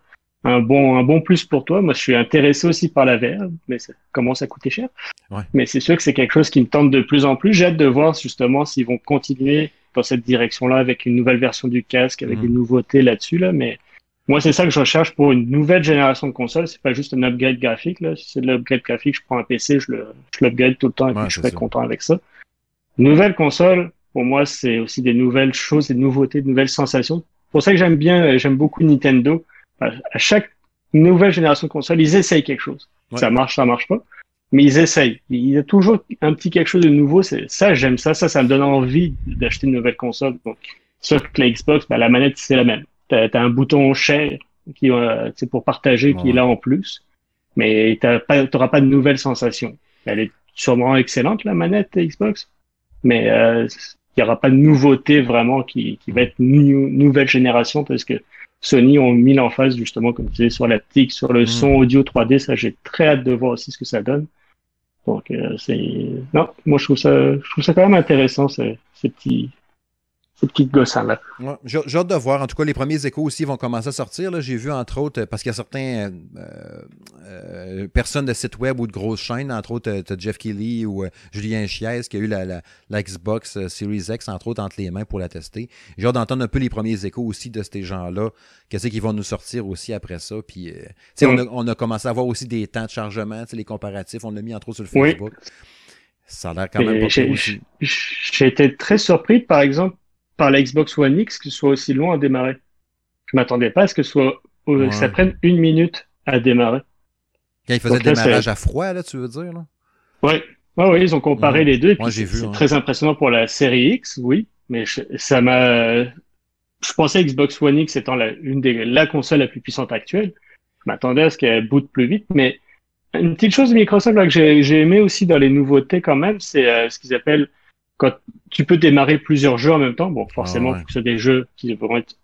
un bon, un bon plus pour toi. Moi, je suis intéressé aussi par la VR, mais ça commence à coûter cher. Mais c'est sûr que c'est quelque chose qui me tente de plus en plus. J'ai hâte de voir justement s'ils vont continuer dans cette direction-là avec une nouvelle version du casque, avec des mhm. nouveautés là-dessus. Là. Mais moi, c'est ça que je recherche pour une nouvelle génération de consoles. C'est pas juste un upgrade graphique. Là. Si c'est de l'upgrade graphique, je prends un PC, je le, je l'upgrade tout le temps et puis je serai content avec ça. Nouvelle console, pour moi, c'est aussi des nouvelles choses, des nouveautés, de nouvelles sensations. Pour ça que j'aime bien, j'aime beaucoup Nintendo à chaque nouvelle génération de console, ils essayent quelque chose. Ça marche, ça marche pas. Mais ils essayent. Il y a toujours un petit quelque chose de nouveau. Ça, j'aime ça. Ça, ça me donne envie d'acheter une nouvelle console. Donc, sauf que la Xbox, bah, la manette, c'est la même. Tu as, un bouton share qui euh, c'est pour partager qui est là en plus. Mais tu n'auras pas de nouvelles sensations. Elle est sûrement excellente, la manette Xbox. Mais euh, il n'y aura pas de nouveauté vraiment qui, qui va être nouvelle génération parce que Sony ont mis l'emphase justement, comme tu disais, sur la l'aptique, sur le mm. son audio 3D. Ça, j'ai très hâte de voir aussi ce que ça donne. Donc, euh, c'est non, moi je trouve ça, je trouve ça quand même intéressant ces, ces petits, ces petites là Ouais, j'ai hâte de voir. En tout cas, les premiers échos aussi vont commencer à sortir. J'ai vu, entre autres, parce qu'il y a certains euh, euh, personnes de sites web ou de grosses chaînes, entre autres, tu as Jeff Kelly ou euh, Julien Chies qui a eu la, la, Xbox Series X, entre autres, entre les mains pour la tester. J'ai hâte d'entendre un peu les premiers échos aussi de ces gens-là. Qu'est-ce qu'ils vont nous sortir aussi après ça? Puis, on, a, on, a, commencé à voir aussi des temps de chargement, les comparatifs. On l'a mis, entre autres, sur le Facebook. Ça a l'air quand même pas J'ai été très surpris, par exemple, par la Xbox One X que ce soit aussi long à démarrer. Je m'attendais pas à ce que, soit, euh, ça prenne une minute à démarrer. Quand ils faisaient le démarrage à froid, là, tu veux dire? Là? Ouais. Ouais, ils ont comparé les deux. Moi, j'ai vu. C'est très impressionnant pour la série X, oui, mais ça m'a. Je pensais Xbox One X étant la, une des la console la plus puissante actuelle. Je m'attendais à ce qu'elle boot plus vite, mais une petite chose de Microsoft là, que j'ai aimé aussi dans les nouveautés quand même, c'est euh, ce qu'ils appellent quand tu peux démarrer plusieurs jeux en même temps, bon, forcément, ah faut que ce soit des jeux qui vont être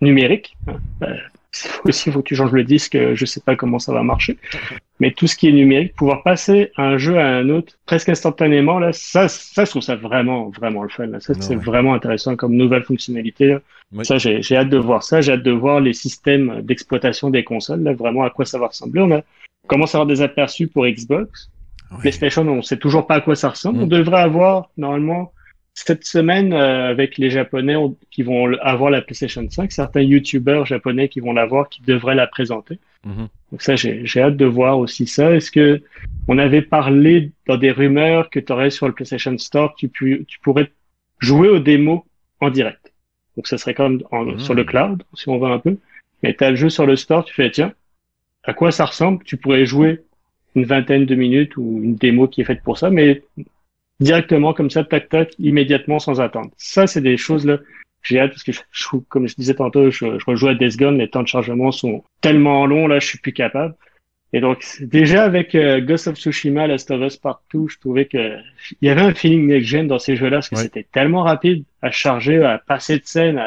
numériques. Hein. Euh, aussi, faut que tu changes le disque, je sais pas comment ça va marcher. Mais tout ce qui est numérique, pouvoir passer un jeu à un autre presque instantanément, là, ça, ça, je trouve ça vraiment, vraiment le fun. Là. Ça, c'est vraiment intéressant comme nouvelle fonctionnalité. Ça, j'ai hâte de voir ça. J'ai hâte de voir les systèmes d'exploitation des consoles, là, vraiment à quoi ça va ressembler. On a commencé à avoir des aperçus pour Xbox. PlayStation, on sait toujours pas à quoi ça ressemble. On mm. devrait avoir, normalement, cette semaine, euh, avec les Japonais qui vont avoir la PlayStation 5, certains YouTubers japonais qui vont l'avoir, qui devraient la présenter. Mm-hmm. Donc ça, j'ai hâte de voir aussi ça. Est-ce que on avait parlé dans des rumeurs que tu aurais sur le PlayStation Store, tu, tu pourrais jouer aux démos en direct. Donc ça serait comme mm. sur le cloud, si on veut un peu. Mais tu as le jeu sur le store, tu fais, tiens, à quoi ça ressemble? Tu pourrais jouer une vingtaine de minutes ou une démo qui est faite pour ça, mais directement comme ça, tac tac, immédiatement sans attendre. Ça, c'est des choses là. J'ai hâte parce que je, comme je disais tantôt, je, je rejoue à Death Gone, les temps de chargement sont tellement longs là, je suis plus capable. Et donc déjà avec euh, Ghost of Tsushima, Last of Us Partout, je trouvais que il y avait un feeling next gen dans ces jeux-là parce que c'était tellement rapide à charger, à passer de scène.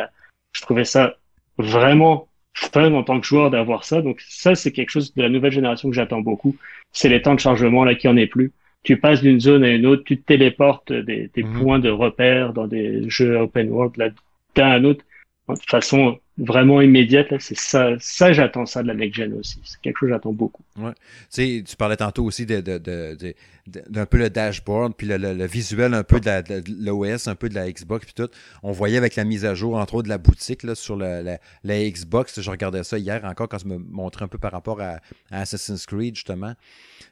Je trouvais ça vraiment fun en tant que joueur d'avoir ça. Donc ça, c'est quelque chose de la nouvelle génération que j'attends beaucoup. C'est les temps de chargement là qui en est plus. Tu passes d'une zone à une autre, tu te téléportes des, des mhm. points de repère dans des jeux open world là d'un à un autre de façon vraiment immédiate, c'est ça, ça j'attends ça de la next gen aussi. C'est quelque chose que j'attends beaucoup. Ouais. Tu sais, tu parlais tantôt aussi de, de, de, d'un peu le dashboard, puis le, le, visuel un peu de, l'OS, un peu de la Xbox, puis tout. On voyait avec la mise à jour, entre autres, de la boutique là, sur la, la, Xbox. Je regardais ça hier encore quand je me montrais un peu par rapport à, Assassin's Creed, justement.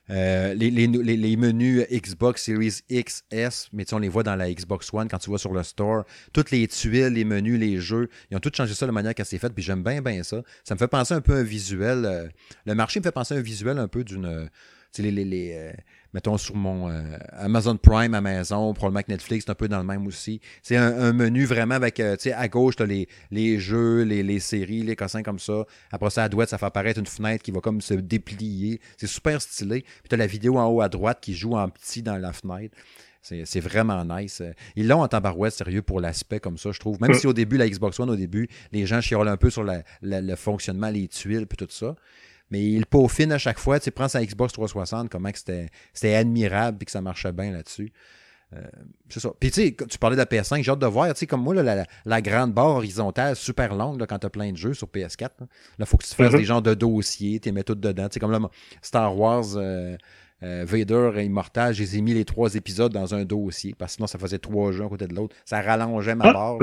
Euh, les, les, les, menus Xbox Series X, S, mais on les voit dans la Xbox One quand tu vas sur le store. Toutes les tuiles, les menus, les jeux, ils ont tout changé ça de manière qu'elle s'est faite, puis j'aime bien, bien ça. Ça me fait penser un peu à un visuel. Euh, le marché me fait penser à un visuel un peu d'une. Les, les, les euh, mettons sur mon Amazon Prime à maison, probablement que Netflix, c'est un peu dans le même aussi. C'est un, menu vraiment avec, tu sais, à gauche, tu as les, les jeux, les, les, séries, les cossins comme ça. Après ça, à droite, ça fait apparaître une fenêtre qui va comme se déplier. C'est super stylé. Puis tu as la vidéo en haut à droite qui joue en petit dans la fenêtre. C'est vraiment nice. Ils l'ont en tabarouette, sérieux, pour l'aspect comme ça, je trouve. Même si au début, la Xbox One, au début, les gens chiolent un peu sur le fonctionnement, les tuiles, puis tout ça. Mais il peaufine à chaque fois. Tu sais, prends sa Xbox 360, comment c'était admirable, puis que ça marchait bien là-dessus. Euh, c'est ça. Puis tu sais, tu parlais de la PS5, j'ai hâte de voir, tu sais, comme moi, la, grande barre horizontale super longue quand tu as plein de jeux sur PS4. Là, il faut que tu fasses mm-hmm. des genres de dossiers, tu les mets tout dedans. Tu sais, comme là, Star Wars, euh, euh, Vader et Immortal, j'ai mis les trois épisodes dans un dossier, parce que sinon ça faisait trois jeux à côté de l'autre. Ça rallongeait ma ah, barre.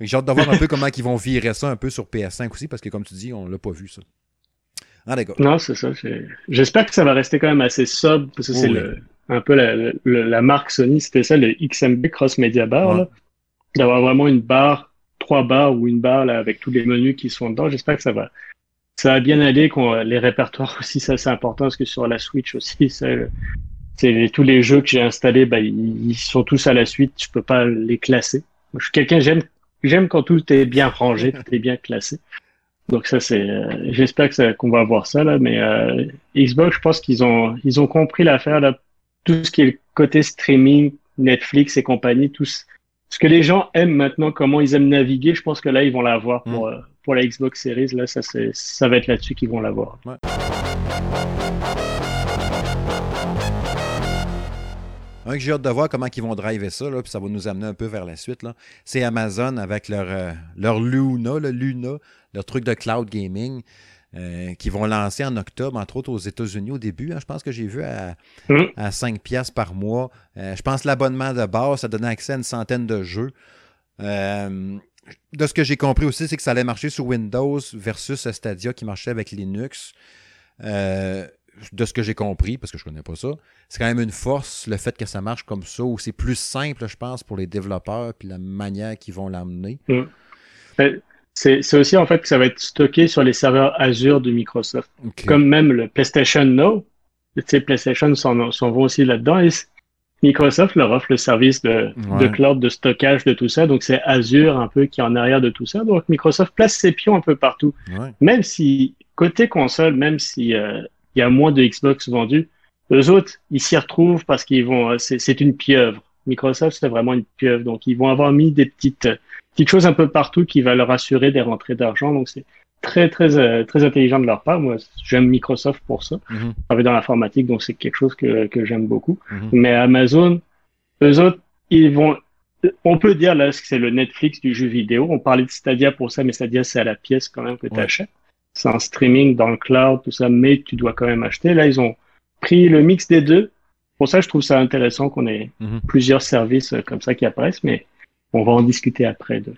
J'ai hâte de voir un peu comment ils vont virer ça un peu sur PS5 aussi, parce que comme tu dis, on l'a pas vu ça. Ah. Non, c'est ça. J'espère que ça va rester quand même assez sobre, parce que c'est un peu la, marque Sony, c'était ça, le XMB Cross Media Bar, d'avoir vraiment une barre, trois barres ou une barre là, avec tous les menus qui sont dedans. J'espère que ça va ça a bien allé. Les répertoires aussi, ça c'est important parce que sur la Switch aussi, c'est tous les jeux que j'ai installés, bah, ils, sont tous à la suite. Je peux pas les classer. je suis quelqu'un j'aime j'aime quand tout est bien rangé, tout est bien classé. Donc ça c'est, euh, j'espère que qu'on va avoir ça là. Mais euh, Xbox, je pense qu'ils ont ils ont compris l'affaire là. Tout ce qui est le côté streaming, Netflix et compagnie, tout ce que les gens aiment maintenant, comment ils aiment naviguer, je pense que là ils vont l'avoir pour. Mm. Euh, pour la Xbox Series, là, ça, ça va être là-dessus qu'ils vont l'avoir. Un que j'ai hâte de voir comment ils vont driver ça, là, puis ça va nous amener un peu vers la suite. C'est Amazon avec leur, euh, leur Luna, le Luna, leur truc de cloud gaming. Euh, qui vont lancer en octobre, entre autres aux États-Unis au début. Hein. je pense que j'ai vu à, mmh. à 5 piastres par mois. Euh, je pense l'abonnement de base, ça donnait accès à une centaine de jeux. Euh, de ce que j'ai compris aussi, c'est que ça allait marcher sur Windows versus Stadia qui marchait avec Linux. Euh, de ce que j'ai compris, parce que je ne connais pas ça, c'est quand même une force le fait que ça marche comme ça, ou c'est plus simple, je pense, pour les développeurs, puis la manière qu'ils vont l'amener. Mm. C'est aussi en fait que ça va être stocké sur les serveurs Azure de Microsoft. Comme même le PlayStation Now, tu sais, PlayStation s'en vont aussi là-dedans. Microsoft leur offre le service de, cloud, de stockage, de tout ça. Donc, c'est Azure un peu qui est en arrière de tout ça. Donc, Microsoft place ses pions un peu partout. Même si, côté console, même s'il euh, y a moins de Xbox vendus, eux autres, ils s'y retrouvent parce qu'ils vont, euh, c'est une pieuvre. Microsoft, c'est vraiment une pieuvre. Donc, ils vont avoir mis des petites, petites choses un peu partout qui va leur assurer des rentrées d'argent. Donc, c'est très, très, euh, très intelligent de leur part. Moi, j'aime Microsoft pour ça. Mm -hmm. dans l'informatique, donc c'est quelque chose que, que j'aime beaucoup. Mhm. Mais Amazon, eux autres, ils vont, on peut dire là que c'est le Netflix du jeu vidéo. On parlait de Stadia pour ça, mais Stadia, c'est à la pièce quand même que tu achètes. C'est en streaming, dans le cloud, tout ça, mais tu dois quand même acheter. Là, ils ont pris le mix des deux. Pour ça, je trouve ça intéressant qu'on ait mhm. plusieurs services euh, comme ça qui apparaissent, mais on va en discuter après. De,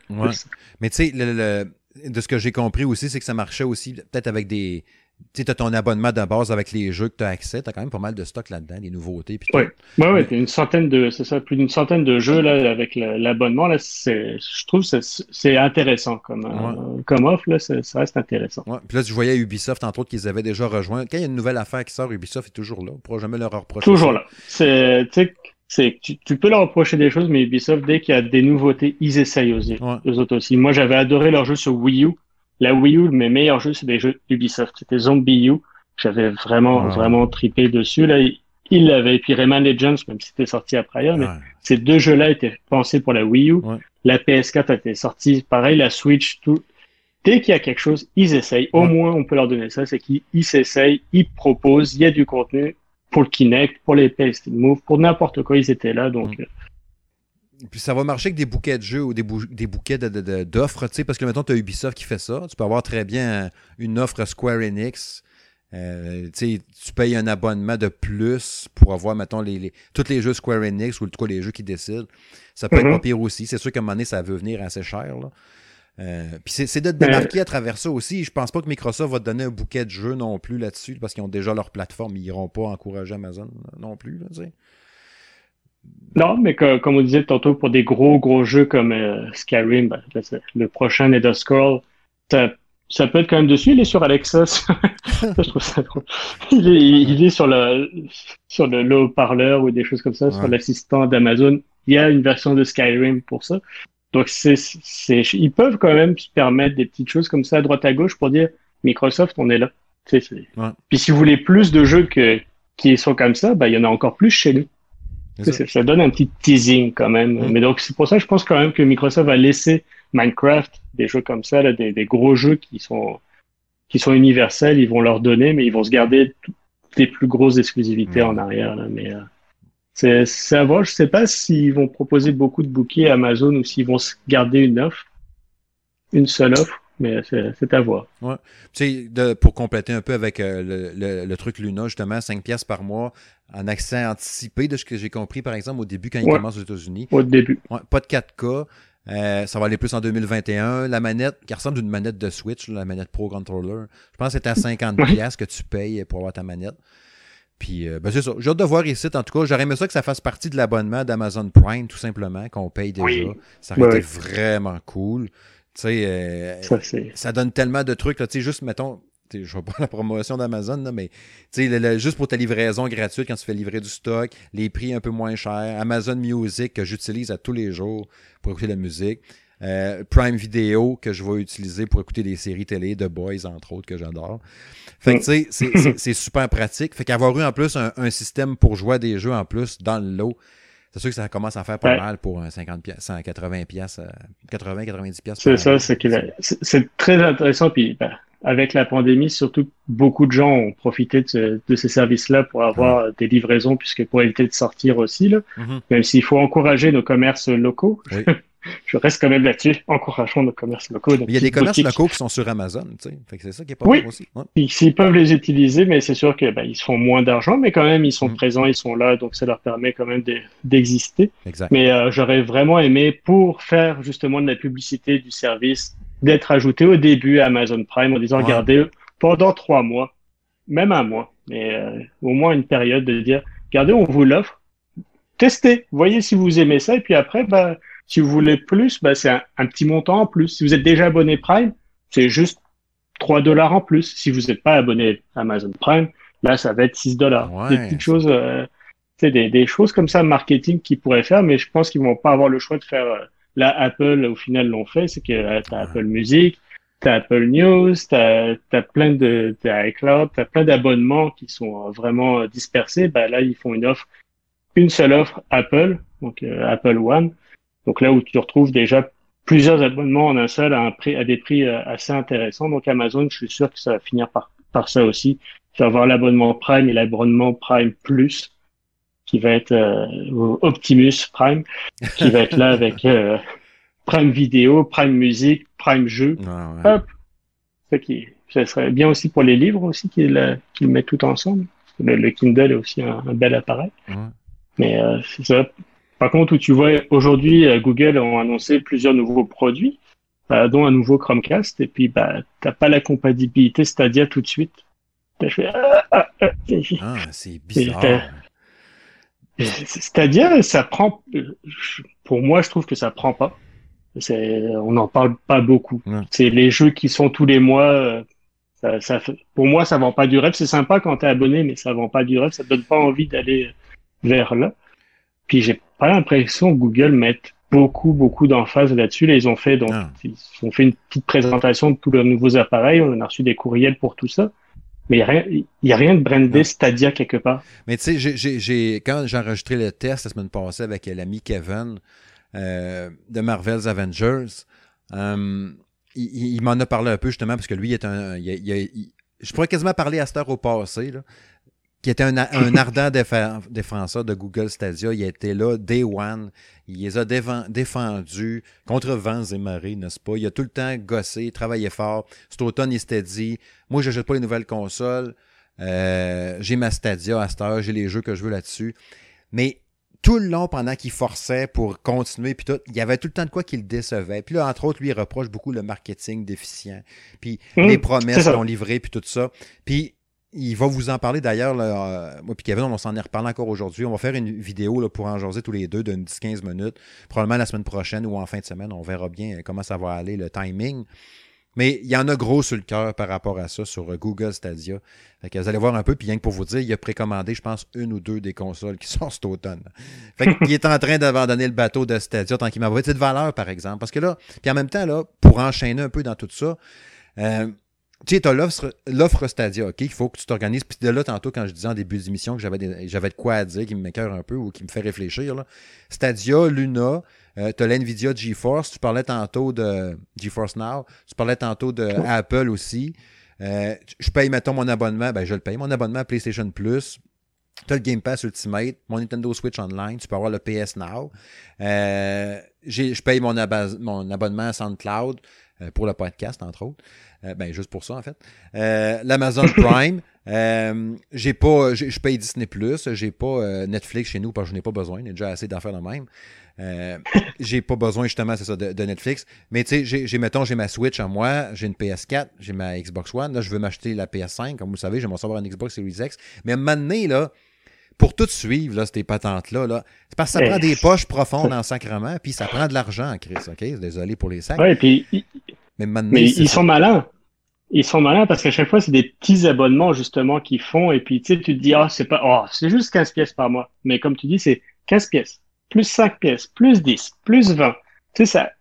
Mais tu sais, le, de ce que j'ai compris aussi, c'est que ça marchait aussi peut-être avec des. Tu sais, as ton abonnement de base avec les jeux que tu as accès, tu as quand même pas mal de stock là-dedans, des nouveautés. Oui, ouais, ouais, une centaine de, c'est ça, plus d'une centaine de jeux là, avec l'abonnement. Là, je trouve que c'est intéressant comme, euh, comme offre, là, ça reste intéressant. Ouais. Puis là, je voyais Ubisoft, entre autres, qu'ils avaient déjà rejoint. Quand il y a une nouvelle affaire qui sort, Ubisoft est toujours là. On ne pourra jamais leur reprocher. Toujours là. C'est, c'est tu, tu, peux leur reprocher des choses, mais Ubisoft, dès qu'il y a des nouveautés, ils essayent aussi. Eux autres aussi. Moi, j'avais adoré leur jeu sur Wii U. La Wii U, mes meilleurs jeux, c'est des jeux Ubisoft. C'était Zombie U. J'avais vraiment, vraiment tripé dessus. Là, il l'avait. Et puis Rayman Legends, même si c'était sorti après ailleurs, mais ces deux jeux-là étaient pensés pour la Wii U. La PS4 a été sortie, pareil, la Switch, tout. Dès qu'il y a quelque chose, ils essayent. Au moins, on peut leur donner ça, c'est qu'ils s'essayent, ils proposent, il y a du contenu pour le Kinect, pour les PS Move, pour n'importe quoi, ils étaient là. Donc, mm. Puis ça va marcher avec des bouquets de jeux ou des, bouquets d'offres, tu sais, parce que maintenant, tu as Ubisoft qui fait ça. Tu peux avoir très bien une offre Square Enix. Euh, tu payes un abonnement de plus pour avoir, mettons, les, tous les jeux Square Enix ou en tout cas les jeux qui décident. Ça peut être mm-hmm. pas pire aussi. C'est sûr qu'à un moment donné, ça veut venir assez cher. Euh, puis c'est de te démarquer à travers ça aussi. Je pense pas que Microsoft va te donner un bouquet de jeux non plus là-dessus parce qu'ils ont déjà leur plateforme. Ils iront pas encourager Amazon non plus. Là, non, mais comme on disait tantôt, pour des gros, gros jeux comme euh, Skyrim, ben, le prochain Nether Scroll, ça, ça, peut être quand même dessus. Il est sur Alexa. je trouve ça drôle. Il est, il est sur le, sur le haut-parleur ou des choses comme ça, sur l'assistant d'Amazon. Il y a une version de Skyrim pour ça. Donc, c'est, ils peuvent quand même se permettre des petites choses comme ça à droite à gauche pour dire Microsoft, on est là. Puis si vous voulez plus de jeux que, qui sont comme ça, bah, il y en a encore plus chez nous. Ça. donne un petit teasing quand même. Mm. Mais donc, c'est pour ça que je pense quand même que Microsoft va laisser Minecraft, des jeux comme ça, là, des, des, gros jeux qui sont, qui sont universels, ils vont leur donner, mais ils vont se garder des plus grosses exclusivités mm. en arrière. Là. Mais euh, c'est à voir. Je sais pas s'ils vont proposer beaucoup de bouquets à Amazon ou s'ils vont se garder une offre, une seule offre mais c'est à voir. Ouais. Pour compléter un peu avec euh, le, le, truc Luna, justement, 5 pièces par mois en accès anticipé, de ce que j'ai compris, par exemple, au début, quand il commence aux États-Unis. Au début. pas de 4K. Euh, ça va aller plus en 2021. La manette, qui ressemble à une manette de Switch, la manette Pro Controller, je pense que c'est à 50 pièces que tu payes pour avoir ta manette. Puis, euh, ben c'est ça. J'ai hâte de voir ici. En tout cas, j'aurais aimé ça que ça fasse partie de l'abonnement d'Amazon Prime, tout simplement, qu'on paye déjà. Ça aurait été vraiment cool. Tu sais, euh, ça, donne tellement de trucs. Tu sais, juste, mettons, je vois pas la promotion d'Amazon, mais juste pour ta livraison gratuite quand tu fais livrer du stock, les prix un peu moins chers, Amazon Music que j'utilise à tous les jours pour écouter la musique, euh, Prime Video que je vais utiliser pour écouter des séries télé, The Boys entre autres que j'adore. Fait que tu sais, c'est super pratique. Fait qu'avoir eu en plus un, un, système pour jouer à des jeux en plus dans le lot, c'est sûr que ça commence à faire pas mal pour un 50 pièces, 180 pièces, 80, 90 pièces. C'est ça, c'est que c'est très intéressant. Puis ben, avec la pandémie, surtout beaucoup de gens ont profité de, ces services-là pour avoir des livraisons, puisque pour éviter de sortir aussi, là, mm-hmm. même s'il faut encourager nos commerces locaux. Oui. je reste quand même là-dessus, encourageant nos commerces locaux. il y a des commerces locaux qui sont sur Amazon, tu sais. c'est ça qui est pas oui. aussi. Ils peuvent les utiliser, mais c'est sûr que ben, ils font moins d'argent, mais quand même ils sont mm. présents, ils sont là, donc ça leur permet quand même d'exister. Mais euh, j'aurais vraiment aimé pour faire justement de la publicité du service d'être ajouté au début à Amazon Prime en disant regardez pendant trois mois, même un mois, mais euh, au moins une période de dire regardez on vous l'offre, testez, voyez si vous aimez ça et puis après bah si vous voulez plus, bah, c'est un, petit montant en plus. Si vous êtes déjà abonné Prime, c'est juste 3 dollars en plus. Si vous n'êtes pas abonné Amazon Prime, là, ça va être 6 dollars. Des petites choses, euh, des, des choses comme ça, marketing qu'ils pourraient faire, mais je pense qu'ils vont pas avoir le choix de faire. Euh, là, Apple, au final, l'ont fait, c'est que euh, tu as Apple Music, tu as Apple News, tu as, plein de as iCloud, tu as plein d'abonnements qui sont vraiment dispersés. Bah, là, ils font une offre, une seule offre Apple, donc Apple One donc là où tu retrouves déjà plusieurs abonnements en un seul à, un prix, à des prix euh, assez intéressants. Donc Amazon, je suis sûr que ça va finir par, par ça aussi. Tu vas avoir l'abonnement Prime et l'abonnement Prime Plus qui va être euh, Optimus Prime, qui va être là avec euh, Prime Vidéo, Prime Musique, Prime Jeu. Hop. Ça, qui, ça serait bien aussi pour les livres aussi qu'ils qu mettent tout ensemble. Le, Kindle est aussi un, bel appareil. Mais c'est ça. Par contre, où tu vois aujourd'hui, euh, Google ont annoncé plusieurs nouveaux produits, euh, dont un nouveau Chromecast, et puis bah, t'as pas la compatibilité Stadia tout de suite. Ah, ah, ah, ah, c'est bizarre. Stadia, ça prend. Pour moi, je trouve que ça prend pas. On n'en parle pas beaucoup. C'est les jeux qui sont tous les mois. Euh, ça, ça, pour moi, ça vend pas du rêve. C'est sympa quand t'es abonné, mais ça vend pas du rêve. Ça donne pas envie d'aller vers là. Puis j'ai pas l'impression que Google mette beaucoup, beaucoup d'emphase là-dessus. Là, ils ont fait donc, ah. ils ont fait une petite présentation de tous leurs nouveaux appareils. On a reçu des courriels pour tout ça. Mais il n'y a, rien de brandé Stadia quelque part. Mais tu sais, quand j'ai enregistré le test la semaine passée avec l'ami Kevin euh, de Marvel's Avengers, euh, il, m'en a parlé un peu justement parce que lui, est un, il, je pourrais quasiment parler à cette heure au passé. Là qui était un, ardent défenseur de Google Stadia. Il était là, day one. Il les a défendus contre vents et marées, n'est-ce pas? Il a tout le temps gossé, travaillé fort. Cet automne, il s'était dit Moi, je n'achète pas les nouvelles consoles. Euh, j'ai ma Stadia à cette heure, j'ai les jeux que je veux là-dessus. Mais tout le long, pendant qu'il forçait pour continuer, puis tout, il y avait tout le temps de quoi qu'il décevait. Puis là, entre autres, lui, il reproche beaucoup le marketing déficient, puis mmh, les promesses qu'on livrait, puis tout ça. Puis il va vous en parler d'ailleurs. Euh, moi puis Kevin, on s'en est reparlé encore aujourd'hui. On va faire une vidéo pour en tous les deux d'une 10-15 minutes. Probablement la semaine prochaine ou en fin de semaine. On verra bien comment ça va aller, le timing. Mais il y en a gros sur le cœur par rapport à ça sur euh, Google Stadia. Fait que vous allez voir un peu, puis rien que pour vous dire, il a précommandé, je pense, une ou deux des consoles qui sont cet automne. Fait qu'il est en train d'abandonner le bateau de Stadia tant qu'il m'a de valeur, par exemple. Parce que là, puis en même temps, là, pour enchaîner un peu dans tout ça, euh, tu sais, tu as l'offre Stadia, OK? Il faut que tu t'organises. Puis de là, tantôt, quand je disais en début d'émission que j'avais, j'avais de quoi à dire qui me m'écœure un peu ou qui me fait réfléchir, là. Stadia, Luna, euh, tu as l'NVIDIA GeForce. Tu parlais tantôt de GeForce Now. Tu parlais tantôt de Apple aussi. Euh, je paye, mettons, mon abonnement. Ben, je le paye. Mon abonnement à PlayStation Plus. Tu as le Game Pass Ultimate, mon Nintendo Switch Online, tu peux avoir le PS Now. Euh, je paye mon, mon abonnement à SoundCloud pour le podcast, entre autres. Euh, ben, juste pour ça, en fait. Euh, L'Amazon Prime. Euh, j'ai pas, je paye Disney Plus, j'ai pas Netflix chez nous parce que je n'ai pas besoin, il y a déjà assez d'affaires de même. j'ai pas besoin justement, c'est ça, de, Netflix. Mais tu sais, j'ai, mettons, j'ai ma Switch en moi, j'ai une PS4, j'ai ma Xbox One, là, je veux m'acheter la PS5, comme vous le savez, j'aimerais savoir une Xbox Series X. Mais à un moment donné, là, pour tout suivre, là, ces patentes-là, là, c'est parce que ça prend des poches profondes en sacrement, puis ça prend de l'argent, Chris, OK? Désolé pour les sacs. Ouais, puis mais, ils sont malins. Ils sont malins parce qu'à chaque fois, c'est des petits abonnements justement qu'ils font. Et puis, tu sais, tu te dis, ah, c'est pas, oh, c'est juste 15 pièces par mois. Mais comme tu dis, c'est 15 pièces, plus 5 pièces, plus 10, plus 20. Tu sais, ça,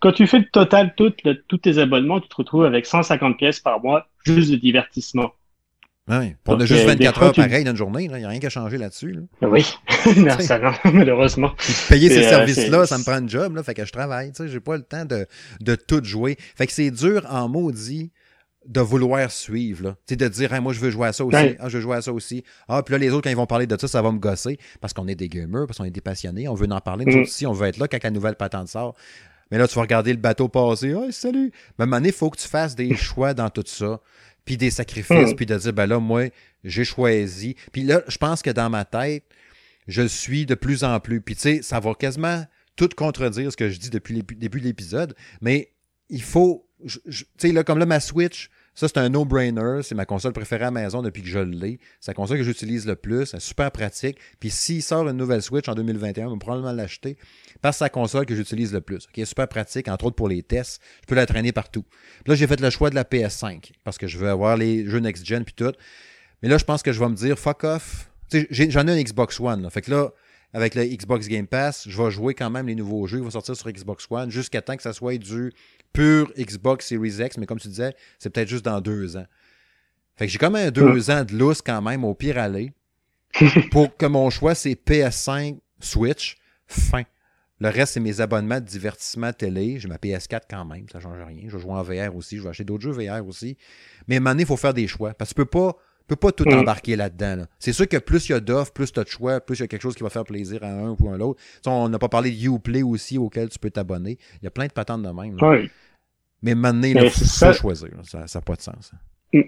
quand tu fais le total, tous tes abonnements, tu te retrouves avec 150 pièces par mois juste de divertissement. Oui, pour de juste 24 euh, heures pareil dans une journée, il n'y a rien qu'à changer là-dessus. Oui, non, ça non, malheureusement. payer ces euh, services-là, ça me prend un job, là, fait que je travaille, tu sais, j'ai pas le temps de, de, tout jouer. Fait que c'est dur en maudit de vouloir suivre, là. Tu sais, de dire, moi, je veux jouer à ça aussi, ah, je veux jouer à ça aussi. Ah, puis là, les autres, quand ils vont parler de ça, ça va me gosser, parce qu'on est des gamers, parce qu'on est des passionnés, on veut en parler, nous mm. aussi, on veut être là quand la nouvelle patente sort. Mais là, tu vas regarder le bateau passer, ah, salut! Mais à un moment donné, il faut que tu fasses des choix dans tout ça puis des sacrifices, mm. puis de dire, ben là, moi, j'ai choisi. Puis là, je pense que dans ma tête, je le suis de plus en plus. Puis tu sais, ça va quasiment tout contredire ce que je dis depuis le début de l'épisode, mais il faut, tu sais, là, comme là, ma Switch, ça, c'est un no-brainer. C'est ma console préférée à la maison depuis que je l'ai. C'est la console que j'utilise le plus. C'est super pratique. Puis s'il sort une nouvelle Switch en 2021, je vais probablement l'acheter parce que c'est la console que j'utilise le plus. Okay? Super pratique, entre autres pour les tests. Je peux la traîner partout. Puis là, j'ai fait le choix de la PS5 parce que je veux avoir les jeux next-gen puis tout. Mais là, je pense que je vais me dire, fuck off. J'en ai un Xbox One. Fait que là, avec le Xbox Game Pass, je vais jouer quand même les nouveaux jeux qui vont sortir sur Xbox One jusqu'à temps que ça soit du pur Xbox Series X. Mais comme tu disais, c'est peut-être juste dans deux ans. Fait que j'ai quand même deux ans de lousse quand même, au pire aller, pour que mon choix, c'est PS5, Switch, fin. Le reste, c'est mes abonnements de divertissement télé. J'ai ma PS4 quand même, ça ne change rien. Je vais jouer en VR aussi, je vais acheter d'autres jeux VR aussi. Mais à un moment donné, il faut faire des choix. Parce que tu peux pas peux pas tout mm. embarquer là-dedans. C'est sûr que plus il y a d'offres, plus tu as de choix, plus il y a quelque chose qui va faire plaisir à un ou à l'autre. On n'a pas parlé de Uplay aussi auquel tu peux t'abonner. Il y a plein de patentes de même. Mais maintenant, il faut choisir. Ça n'a pas de sens. Mm.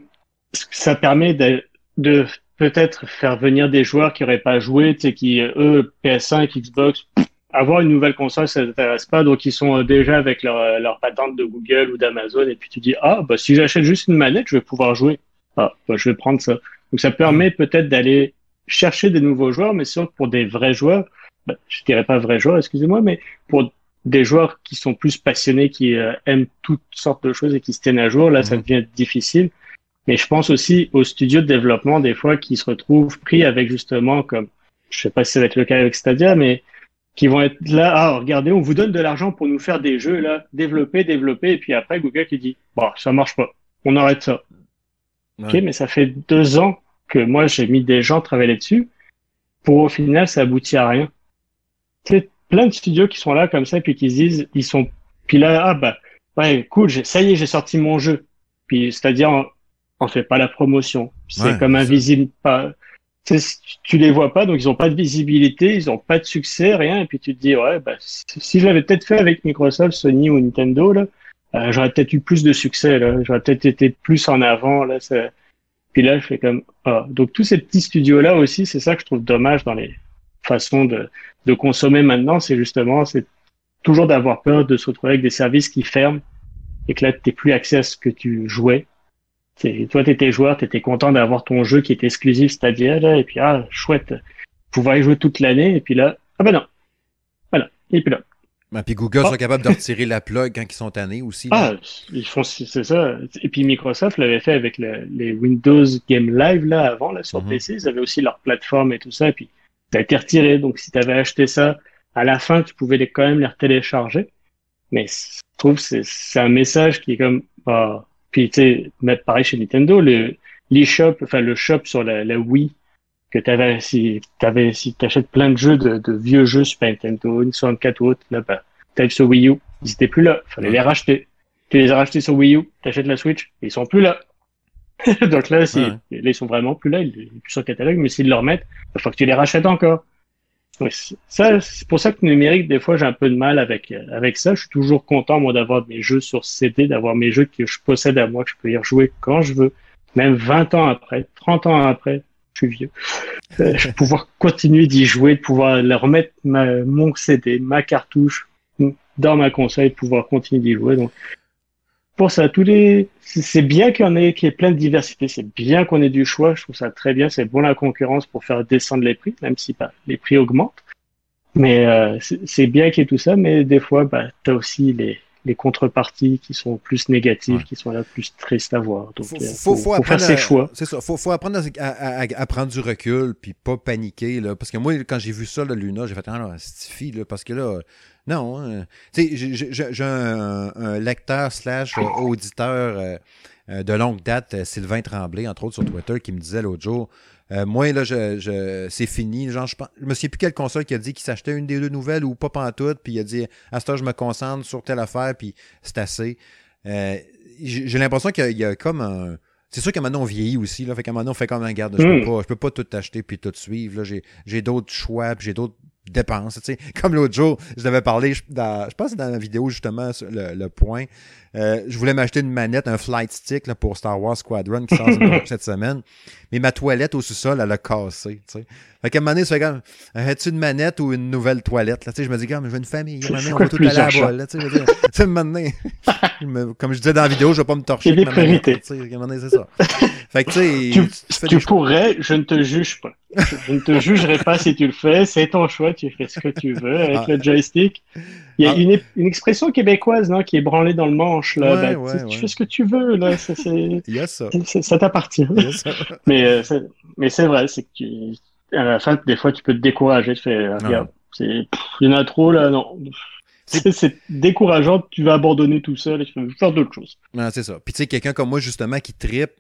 Ça permet de, de peut-être faire venir des joueurs qui n'auraient pas joué, qui, eux, PS5, Xbox, avoir une nouvelle console, ça ne t'intéresse pas. Donc, ils sont déjà avec leur, leur patente de Google ou d'Amazon. Et puis, tu dis, ah, bah, si j'achète juste une manette, je vais pouvoir jouer ah, bah, je vais prendre ça. Donc ça permet peut-être d'aller chercher des nouveaux joueurs, mais sûr pour des vrais joueurs, bah, je dirais pas vrais joueurs, excusez-moi, mais pour des joueurs qui sont plus passionnés, qui euh, aiment toutes sortes de choses et qui se tiennent à jour, là, ça devient difficile. Mais je pense aussi aux studios de développement, des fois, qui se retrouvent pris avec justement, comme, je sais pas si ça va être le cas avec Stadia, mais qui vont être là, ah, regardez, on vous donne de l'argent pour nous faire des jeux, là, développer, développer, et puis après, Google qui dit, bon, ça marche pas, on arrête ça. Ok, mais ça fait deux ans que moi j'ai mis des gens travailler là-dessus. Pour au final, ça aboutit à rien. Tu plein de studios qui sont là comme ça, puis qui se disent, ils sont, puis là, ah bah, ouais, cool, ça y est, j'ai sorti mon jeu. Puis c'est-à-dire, on, on fait pas la promotion. C'est comme invisible, pas. tu les vois pas, donc ils ont pas de visibilité, ils ont pas de succès, rien. Et puis tu te dis, ouais, bah, si je l'avais peut-être fait avec Microsoft, Sony ou Nintendo, là, euh, j'aurais peut-être eu plus de succès, là. J'aurais peut-être été plus en avant, là. Puis là, je fais comme, ah. Donc tous ces petits studios-là aussi, c'est ça que je trouve dommage dans les façons de, de consommer maintenant, c'est justement, c'est toujours d'avoir peur de se retrouver avec des services qui ferment et que là, tu plus accès à ce que tu jouais. Toi, tu étais joueur, tu étais content d'avoir ton jeu qui était exclusif Stadia, là, et puis, ah, chouette, pouvoir y jouer toute l'année, et puis là, ah ben non. Voilà, et puis là. Ben, puis Google sont ah. capables de retirer la plug quand ils sont tannés aussi. Ah, ils font, c'est ça. Et puis Microsoft l'avait fait avec les Windows Game Live, là, avant, là, sur mhm. PC. Ils avaient aussi leur plateforme et tout ça, et puis ça a été retiré. Donc, si tu avais acheté ça, à la fin, tu pouvais les, quand même les télécharger. Mais je trouve que c'est un message qui est comme, ah, puis, tu sais, pareil chez Nintendo, le, l'eShop, enfin, le shop sur la, la Wii, que t'avais, si t'avais, si t'achètes plein de jeux, de, de vieux jeux Super Nintendo, une 64 ou autre, là, bah, t'avais sur Wii U, ils étaient plus là. Fallait les racheter. Tu les as rachetés sur Wii U, t'achètes la Switch, ils sont plus là. Donc là, si, ils sont vraiment plus là, ils, sont plus sur le catalogue, mais s'ils le remettent, il faut que tu les rachètes encore. Ça, c'est pour ça que numérique, des fois, j'ai un peu de mal avec, avec ça. Je suis toujours content, moi, d'avoir mes jeux sur CD, d'avoir mes jeux que je possède à moi, que je peux y rejouer quand je veux, même 20 ans après, 30 ans après, suis vieux. Euh, je pouvoir continuer d'y jouer, de pouvoir remettre mon CD, ma cartouche dans ma console, de pouvoir continuer d'y jouer. Donc, pour ça, tous les, c'est bien qu'il y ait, qu'il y ait plein de diversité. C'est bien qu'on ait du choix. Je trouve ça très bien. C'est bon la concurrence pour faire descendre les prix, même si bah, les prix augmentent. Mais euh, c'est bien qu'il y ait tout ça. Mais des fois, bah, tu as aussi les, les contreparties qui sont plus négatives, qui sont là plus tristes à voir. Donc, il faut, faut, faire ses choix. C'est ça. Faut, faut apprendre à, prendre du recul puis pas paniquer. Là. Parce que moi, quand j'ai vu ça, le Luna, j'ai fait Ah, là, là, parce que là, non. Hein. Tu sais, j'ai un, lecteur slash auditeur euh, euh, de longue date, euh, Sylvain Tremblay, entre autres sur Twitter, qui me disait l'autre jour moi, là, je, c'est fini. Genre, je, ne me souviens plus quelle console qui a dit qu'il s'achetait une des deux nouvelles ou pas pantoute, puis il a dit à ce temps, je me concentre sur telle affaire, puis c'est assez. j'ai l'impression qu'il y, a comme un. C'est sûr qu'à maintenant on vieillit aussi. Là, fait qu'à un moment on fait comme un garde. Je peux hmm. pas, je peux pas tout acheter puis tout suivre. J'ai d'autres choix, puis j'ai d'autres dépenses. Comme l'autre jour, je devais parler, je, dans, je pense que dans la vidéo justement, le, le point, euh, je voulais m'acheter une manette, un flight stick là, pour Star Wars Squadron qui sort cette semaine. Mais ma toilette au sous-sol, elle a cassé. Tu sais. Fait qu'à un moment donné, ça fait comme, as-tu une manette ou une nouvelle toilette? Là, tu je me dis, comme, je veux une famille. on va tout aller à la balle. Tu sais, comme je disais dans la vidéo, je vais pas me torcher. Des priorités. C'est ça. Fait que, tu sais, tu, pourrais, je ne te juge pas. Je ne te jugerai pas si tu le fais. C'est ton choix. Tu fais ce que tu veux avec ah. le joystick. Il y a ah. une, une, expression québécoise non, qui est branlée dans le manche. Là. Tu, fais ce que tu veux. Là. ça. ça t'appartient. mais euh, mais c'est vrai, c'est que tu, à la fin, des fois, tu peux te décourager. Tu fais, regarde, il y en a trop là. Non. C'est décourageant, tu vas abandonner tout seul et tu vas faire d'autres choses. c'est ça. Puis tu sais, quelqu'un comme moi, justement, qui tripe,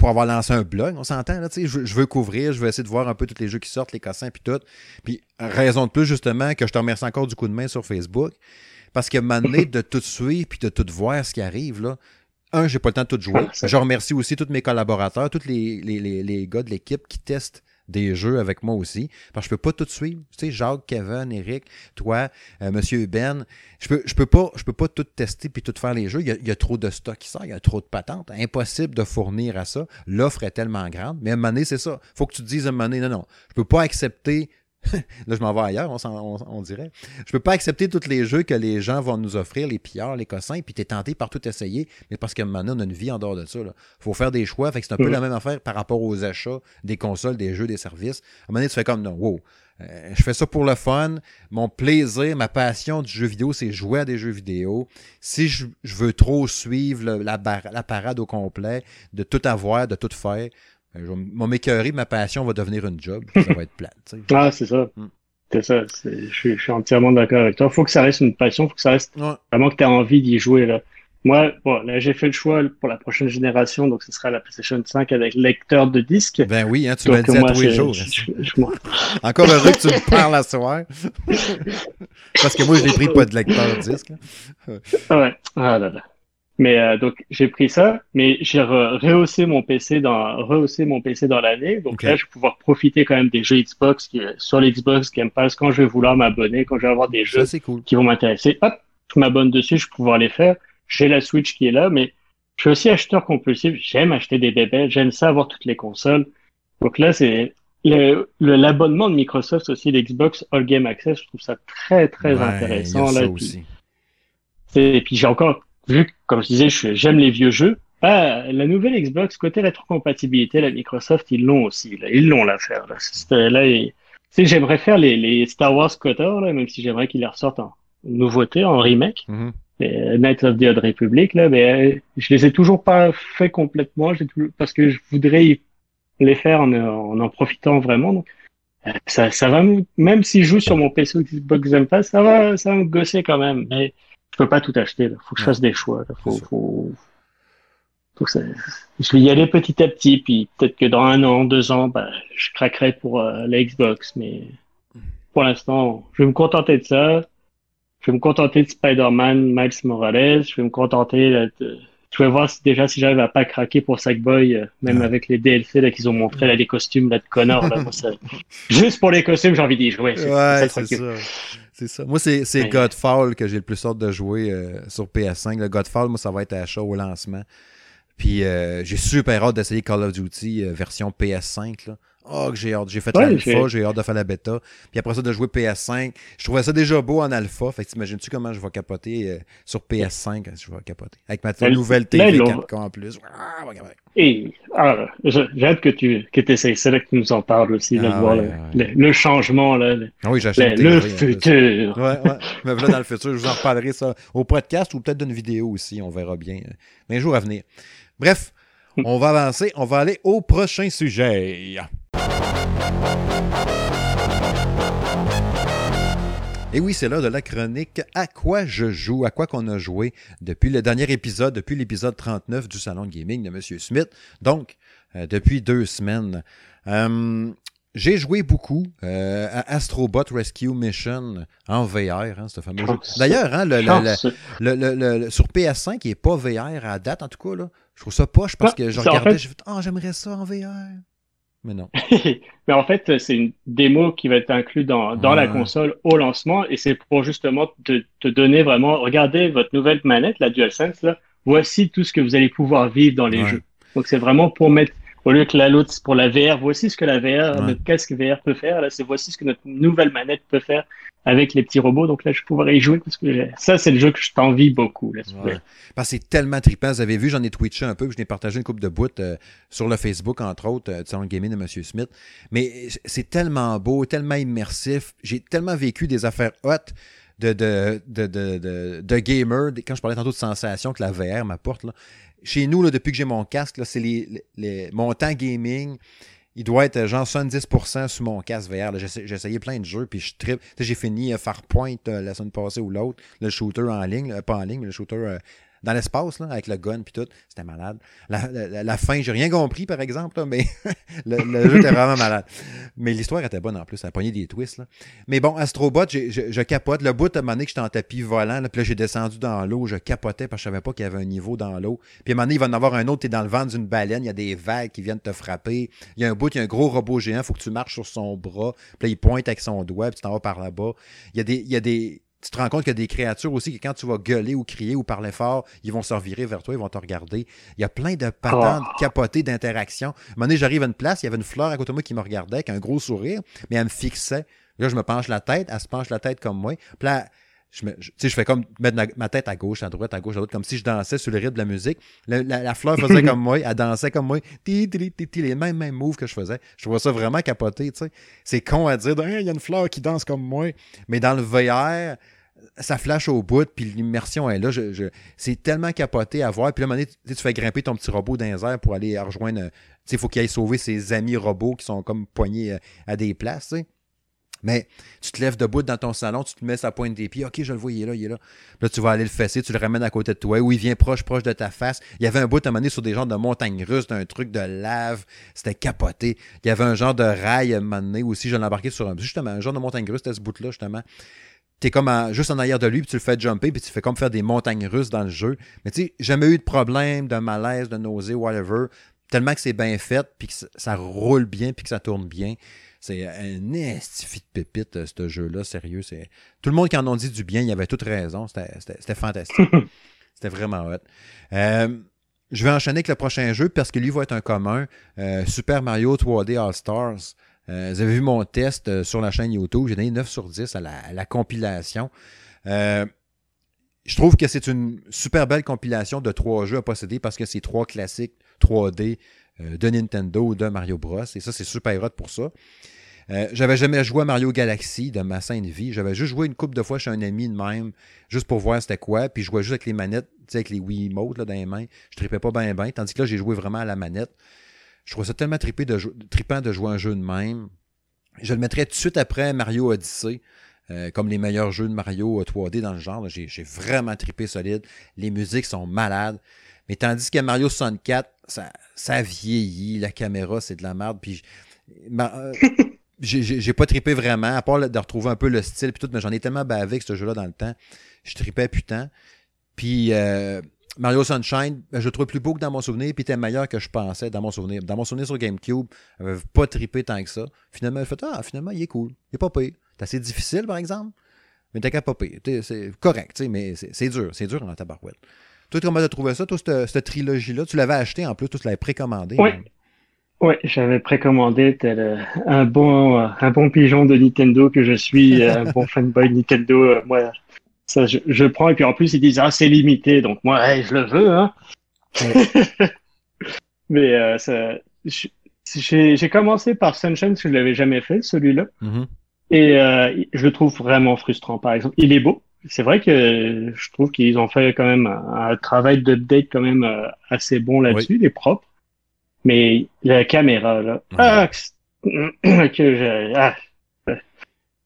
pour avoir lancé un blog, on s'entend, je, je veux couvrir, je veux essayer de voir un peu tous les jeux qui sortent, les cassins, puis tout. Puis raison de plus, justement, que je te remercie encore du coup de main sur Facebook, parce que donné, de tout suivre, puis de tout voir ce qui arrive, là, un, j'ai pas le temps de tout jouer. Je remercie aussi tous mes collaborateurs, tous les, les, les, les gars de l'équipe qui testent des jeux avec moi aussi. Parce que je peux pas tout suivre. Tu sais, Jacques, Kevin, Eric, toi, euh, Monsieur Ben, je peux, je peux pas, je peux pas tout tester puis tout faire les jeux. Il y a, trop de stock qui il y a trop de patentes. Impossible de fournir à ça. L'offre est tellement grande. Mais à un moment donné, c'est ça. Faut que tu te dises à un moment donné, non, non, je peux pas accepter là, je m'en vais ailleurs, on, dirait. Je peux pas accepter tous les jeux que les gens vont nous offrir, les pillards, les cossins, puis tu es tenté par tout essayer, mais parce que maintenant, on a une vie en dehors de ça. Il faut faire des choix. Fait que c'est un peu la même affaire par rapport aux achats des consoles, des jeux, des services. À un moment donné, tu fais comme, non, wow, euh, je fais ça pour le fun. Mon plaisir, ma passion du jeu vidéo, c'est jouer à des jeux vidéo. Si je, veux trop suivre la, la, parade au complet, de tout avoir, de tout faire, mon m'écœurer, ma passion va devenir une job, ça va être plate. Ah, c'est ça. Mm. C'est ça. Je, suis entièrement d'accord avec toi. Il faut que ça reste une passion, il faut que ça reste vraiment que tu as envie d'y jouer. Là. Moi, bon, là, j'ai fait le choix pour la prochaine génération, donc ce sera la PlayStation 5 avec lecteur de disque. Ben oui, hein, tu m'as dit à tous les jours. Encore heureux que tu me parles à soir. Parce que moi, je n'ai pris pas de lecteur de disque. ouais. Ah là là. Mais euh, donc j'ai pris ça, mais j'ai rehaussé mon PC dans rehaussé mon PC dans l'année. Donc là, je vais pouvoir profiter quand même des jeux Xbox qui, sur l'Xbox Game Pass quand je vais vouloir m'abonner, quand je vais avoir des jeux qui vont m'intéresser. Hop, je m'abonne dessus, je vais pouvoir les faire. J'ai la Switch qui est là, mais je suis aussi acheteur compulsif. J'aime acheter des bébés, j'aime ça avoir toutes les consoles. Donc là, c'est l'abonnement de Microsoft aussi, l'Xbox All Game Access. Je trouve ça très très intéressant là. Aussi. Et puis j'ai encore vu, comme je disais, j'aime les vieux jeux. Ah, la nouvelle Xbox, côté rétrocompatibilité, la Microsoft, ils l'ont aussi. Là. Ils l'ont l'affaire. Là, là j'aimerais faire les, les, Star Wars Cotter, là, même si j'aimerais qu'ils les ressortent en nouveauté, en remake. Les Knights of the Old Republic, là, mais je les ai toujours pas fait complètement, parce que je voudrais les faire en en, en profitant vraiment. Donc, ça, ça va, même si je joue sur mon PC Xbox Game Pass, ça va, ça va me gosser quand même. Mais peux pas tout acheter. Il faut que je fasse des choix. Faut, faut, faut ça... Je vais y aller petit à petit, puis peut-être que dans un an, deux ans, bah, je craquerai pour euh, la Xbox. Mais pour l'instant, je vais me contenter de ça. Je vais me contenter de Spider-Man, Miles Morales. Je vais me contenter de, je vais voir si, déjà si j'arrive à pas craquer pour Sackboy, euh, même avec les DLC là qu'ils ont montré là les costumes là de Connor là, juste pour les costumes j'ai envie d'y jouer. Ouais, c'est ça. C'est ça. Moi, c'est, Godfall que j'ai le plus hâte de jouer euh, sur PS5. Le Godfall, moi, ça va être à chaud au lancement. Puis euh, j'ai super hâte d'essayer Call of Duty version PS5. Là. Oh, que j'ai hâte. J'ai fait l'alpha, j'ai hâte de faire la bêta. Puis après ça, de jouer PS5. Je trouvais ça déjà beau en alpha. Fait que t'imagines-tu comment je vais capoter euh, sur PS5 Je vais capoter. Avec ma nouvelle TV 4K en plus. Ah, Et j'ai hâte que tu que essayes. C'est là que tu nous en parles aussi, de ah, voir le, changement. Là, ah oui, le, le futur. Ouais, ouais. Mais là, dans le futur, je vous en reparlerai ça au podcast ou peut-être d'une vidéo aussi. On verra bien. Mais un jour à venir. Bref, on va avancer. On va aller au prochain sujet. Et oui, c'est l'heure de la chronique À quoi je joue, à quoi qu'on a joué depuis le dernier épisode, depuis l'épisode 39 du Salon de Gaming de M. Smith. Donc, euh, depuis deux semaines. Euh, j'ai joué beaucoup euh, à Astrobot Rescue Mission en VR, hein, ce fameux jeu. D'ailleurs, hein, le, sur PS5, il n'est pas VR à date, en tout cas. Là. Je trouve ça poche parce que je regardais, j'ai fait Ah, j'aimerais ça en VR. Mais non. mais en fait, c'est une démo qui va être inclue dans, dans la console au lancement et c'est pour justement te, te, donner vraiment, regardez votre nouvelle manette, la DualSense, là, voici tout ce que vous allez pouvoir vivre dans les jeux. Donc c'est vraiment pour mettre, au lieu que la l'autre, pour la VR, voici ce que la VR, notre casque VR peut faire, là, c'est voici ce que notre nouvelle manette peut faire avec les petits robots. Donc là, je pourrais y jouer parce que ça, c'est le jeu que je t'envie beaucoup. Là, Parce que c'est tellement trippant. Vous avez vu, j'en ai twitché un peu, puis je n'ai partagé une coupe de bouts euh, sur le Facebook, entre autres, euh, le gaming de M. Smith. Mais c'est tellement beau, tellement immersif. J'ai tellement vécu des affaires hautes de, de, de, de, de, gamer, quand je parlais tantôt de sensations que la VR m'apporte. Chez nous, là, depuis que j'ai mon casque, c'est les, les, mon temps gaming il doit être genre 70% sur mon casque VR. J'ai essayé plein de jeux, puis je. J'ai fini euh, Farpoint euh, la semaine passée ou l'autre, le shooter en ligne, pas en ligne, mais le shooter euh, dans l'espace, avec le gun puis tout. C'était malade. La, la, fin, j'ai rien compris, par exemple, mais le, jeu était vraiment malade. Mais l'histoire était bonne en plus. Ça a des twists. Là. Mais bon, Astrobot, je, capote. Le bout, à un moment donné que j'étais en tapis volant, puis là, j'ai descendu dans l'eau. Je capotais parce que je savais pas qu'il y avait un niveau dans l'eau. Puis à un moment donné, il va en avoir un autre. Tu es dans le vent d'une baleine. Il y a des vagues qui viennent te frapper. Il y a un bout, il y a un gros robot géant. faut que tu marches sur son bras. Puis là, il pointe avec son doigt. Puis tu t'en vas par là-bas. Il y a des. Il y a des tu te rends compte qu'il y a des créatures aussi que quand tu vas gueuler ou crier ou parler fort, ils vont se revirer vers toi, ils vont te regarder. Il y a plein de patentes oh. capotées d'interaction. À un moment donné, j'arrive à une place, il y avait une fleur à côté de moi qui me regardait avec un gros sourire, mais elle me fixait. Là, je me penche la tête, elle se penche la tête comme moi. Puis là, je, me, je, je fais comme mettre ma, tête à gauche, à droite, à gauche, à droite, comme si je dansais sur le rythme de la musique. La, fleur faisait comme moi, elle dansait comme moi. les mêmes, mêmes moves que je faisais. Je trouvais ça vraiment capoté, tu sais. C'est con à dire, il y a une fleur qui danse comme moi. Mais dans le VR, ça flash au bout, puis l'immersion est là. Je, c'est tellement capoté à voir. Puis là, à un moment donné, tu, fais grimper ton petit robot dans les airs pour aller rejoindre. Tu sais, il faut qu'il aille sauver ses amis robots qui sont comme poignés euh, à des places, tu sais. Mais tu te lèves debout dans ton salon, tu te mets sa pointe des pieds. OK, je le vois, il est là, il est là. Là, tu vas aller le fesser, tu le ramènes à côté de toi, ou il vient proche, proche de ta face. Il y avait un bout à un moment donné sur des genres de montagnes russes, d'un truc de lave. C'était capoté. Il y avait un genre de rail à un moment donné aussi. Je l'ai embarqué sur un, justement, un genre de montagne russe, c'était ce bout-là, justement t'es comme juste en arrière de lui, puis tu le fais jumper, puis tu fais comme faire des montagnes russes dans le jeu. Mais tu sais, jamais eu de problème, de malaise, de nausée, whatever. Tellement que c'est bien fait, puis que ça roule bien, puis que ça tourne bien. C'est un estifi de pépite, euh, ce jeu-là, sérieux. C'est Tout le monde qui en a dit du bien, il avait toute raison. C'était fantastique. C'était vraiment hot. Euh, je vais enchaîner avec le prochain jeu parce que lui va être un commun. Euh, Super Mario 3D All Stars. vous avez vu mon test sur la chaîne YouTube. J'ai donné 9 sur 10 à la, compilation. je trouve que c'est une super belle compilation de trois jeux à posséder parce que c'est trois classiques 3D de Nintendo, de Mario Bros. Et ça, c'est super hot pour ça. Euh, j'avais jamais joué à Mario Galaxy de ma sainte vie. J'avais juste joué une couple de fois chez un ami de même, juste pour voir c'était quoi. Puis je jouais juste avec les manettes, avec les Wii Mode là, dans les mains. Je tripais pas bien bien. Tandis que là, j'ai joué vraiment à la manette. Je trouvais ça tellement trippé de trippant de jouer un jeu de même. Je le mettrais tout de suite après Mario Odyssey. Euh, comme les meilleurs jeux de Mario 3D euh, dans le genre. J'ai vraiment trippé solide. Les musiques sont malades. Mais tandis que Mario 64, ça, ça vieillit, la caméra, c'est de la merde. Puis j'ai pas trippé vraiment, à part de retrouver un peu le style, puis tout, mais j'en ai tellement bavé avec ce jeu-là dans le temps. Je tripais putain. Puis euh, Mario Sunshine, ben, je le trouve plus beau que dans mon souvenir, puis était meilleur que je pensais dans mon souvenir. Dans mon souvenir sur GameCube, j'avais pas trippé tant que ça. Finalement, j'ai fait Ah, finalement, il est cool. Il est pas pire. C'est assez difficile, par exemple, mais t'es pas pire. C'est correct, mais c'est dur. C'est dur en tabarouette. Toi, comment t'as trouvé ça, toi, cette, trilogie-là? Tu l'avais acheté en plus, tu l'avais précommandé. Oui. Oui, j'avais précommandé tel un bon un bon pigeon de Nintendo que je suis, un bon fanboy Nintendo. moi, ça je, je, prends et puis en plus ils disent ah c'est limité donc moi je le veux hein. Mais euh, ça, j'ai commencé par Sunshine parce que je l'avais jamais fait celui-là mm-hmm. et euh, je le trouve vraiment frustrant. Par exemple, il est beau. C'est vrai que je trouve qu'ils ont fait quand même un, travail d'update quand même euh, assez bon là-dessus, il est propre. Mais la caméra, là, ah, que j'ai, ah,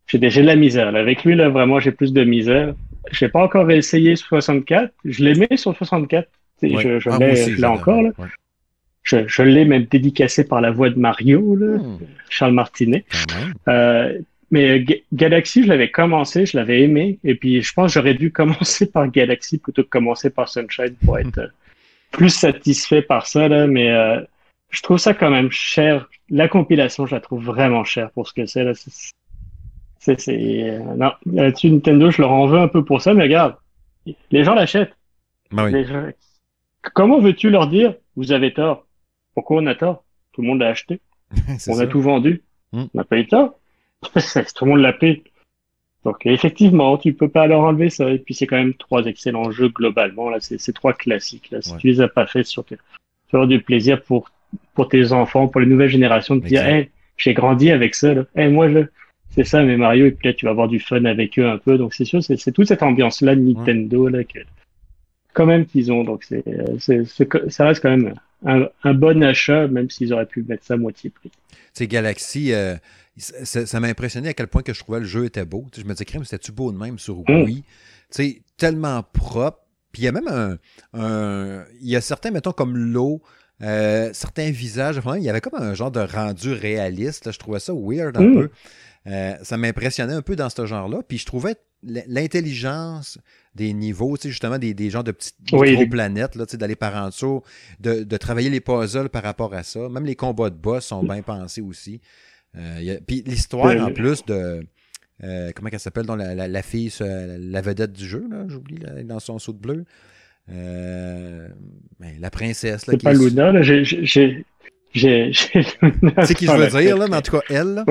j'ai déjà de la misère. Avec lui, là, vraiment, j'ai plus de misère. J'ai pas encore essayé sur 64. Je l'ai mis sur 64. Je, je ah, l'ai encore, là. Je, je l'ai même dédicacé par la voix de Mario, là, hmm. Charles Martinet. Euh, mais Galaxy, je l'avais commencé, je l'avais aimé. Et puis, je pense que j'aurais dû commencer par Galaxy plutôt que commencer par Sunshine pour être euh, plus satisfait par ça, là. Mais, euh, je trouve ça quand même cher. La compilation, je la trouve vraiment chère pour ce que c'est. C'est, euh, non, là-dessus, Nintendo, je leur en veux un peu pour ça, mais regarde, les gens l'achètent. Bah Comment veux-tu leur dire, vous avez tort? Pourquoi on a tort? Tout le monde l'a acheté. on a tout vendu. Hmm. On n'a pas eu tort. tout le monde l'a payé. Donc, effectivement, tu peux pas leur enlever ça. Et puis, c'est quand même trois excellents jeux globalement. Là, c'est, trois classiques. Là. Si tu les as pas fait, sur tu auras du plaisir pour pour tes enfants, pour les nouvelles générations, de dire, hey, j'ai grandi avec ça, là. Hey, moi, je, c'est ça, mes Mario, et puis là, tu vas avoir du fun avec eux un peu. Donc, c'est sûr, c'est, toute cette ambiance-là de Nintendo, là, que, quand même qu'ils ont. Donc, c'est, c'est, ça reste quand même un, un, bon achat, même s'ils auraient pu mettre ça à moitié prix. C'est Galaxy, euh, ça, m'a impressionné à quel point que je trouvais le jeu était beau. je me disais, crème, c'était-tu beau de même sur mm. Wii? Sais, tellement propre. Puis il y a même un, un, Il y a certains, mettons, comme l'eau, euh, certains visages, il y avait comme un genre de rendu réaliste. je trouvais ça weird un mm. peu. Euh, ça m'impressionnait un peu dans ce genre-là. Puis je trouvais l'intelligence des niveaux, justement des, des genres de petites planètes, d'aller par en dessous, de, de, travailler les puzzles par rapport à ça. Même les combats de boss sont bien pensés aussi. Euh, puis l'histoire, en plus de. comment elle s'appelle dans la, la, fille, la vedette du jeu, j'oublie, dans son saut de bleu. Euh, ben, la princesse. C'est pas Luna, là. J'ai. C'est qui je veux dire, là, mais en tout cas, elle,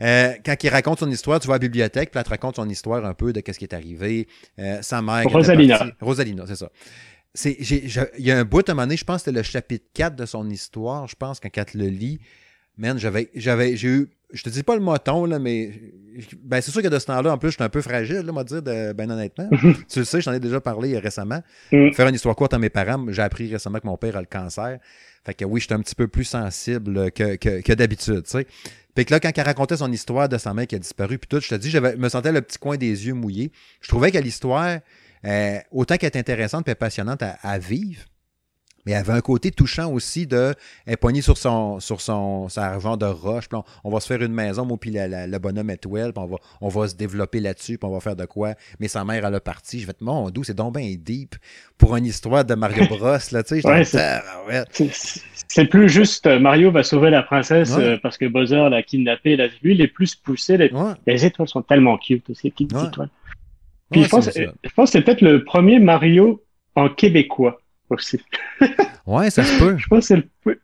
euh, quand il raconte son histoire, tu vas à la bibliothèque, puis elle te raconte son histoire un peu de ce qui est arrivé. Euh, sa mère. Rosalina. Rosalina, c'est ça. Il y a un bout à un moment donné, je pense que c'était le chapitre 4 de son histoire, je pense, quand elle le lit. Man, j'avais, j'avais, j'ai eu je te dis pas le moton, là, mais ben, c'est sûr que de ce temps-là, en plus, je suis un peu fragile, là, moi, dire, de, ben honnêtement. tu le sais, j'en ai déjà parlé récemment. Mm. Faire une histoire courte à mes parents, j'ai appris récemment que mon père a le cancer. Fait que oui, j'étais un petit peu plus sensible que, que, que d'habitude, tu sais. Puis que là, quand elle racontait son histoire de sa mère qui a disparu, puis tout, je te dis, je me sentais le petit coin des yeux mouillés. Je trouvais que l'histoire, euh, autant qu'elle est intéressante et passionnante à, vivre, Mais y avait un côté touchant aussi de elle est sur son sur son sa de roche, puis on, va se faire une maison, moi puis le bonhomme étoile, puis on va, on va se développer là-dessus, puis on va faire de quoi. Mais sa mère elle a parti, je vais te mon doux, c'est donc bien deep pour une histoire de Mario Bros là, tu sais. ouais, c'est plus juste euh, Mario va sauver la princesse euh, parce que Bowser l'a kidnappé. Là, lui, il est plus poussé. Les, les étoiles sont tellement cute, ces petites étoiles. Puis je pense, je pense que c'est peut-être le premier Mario en québécois aussi. ouais, ça se peut. je pense que c'est le.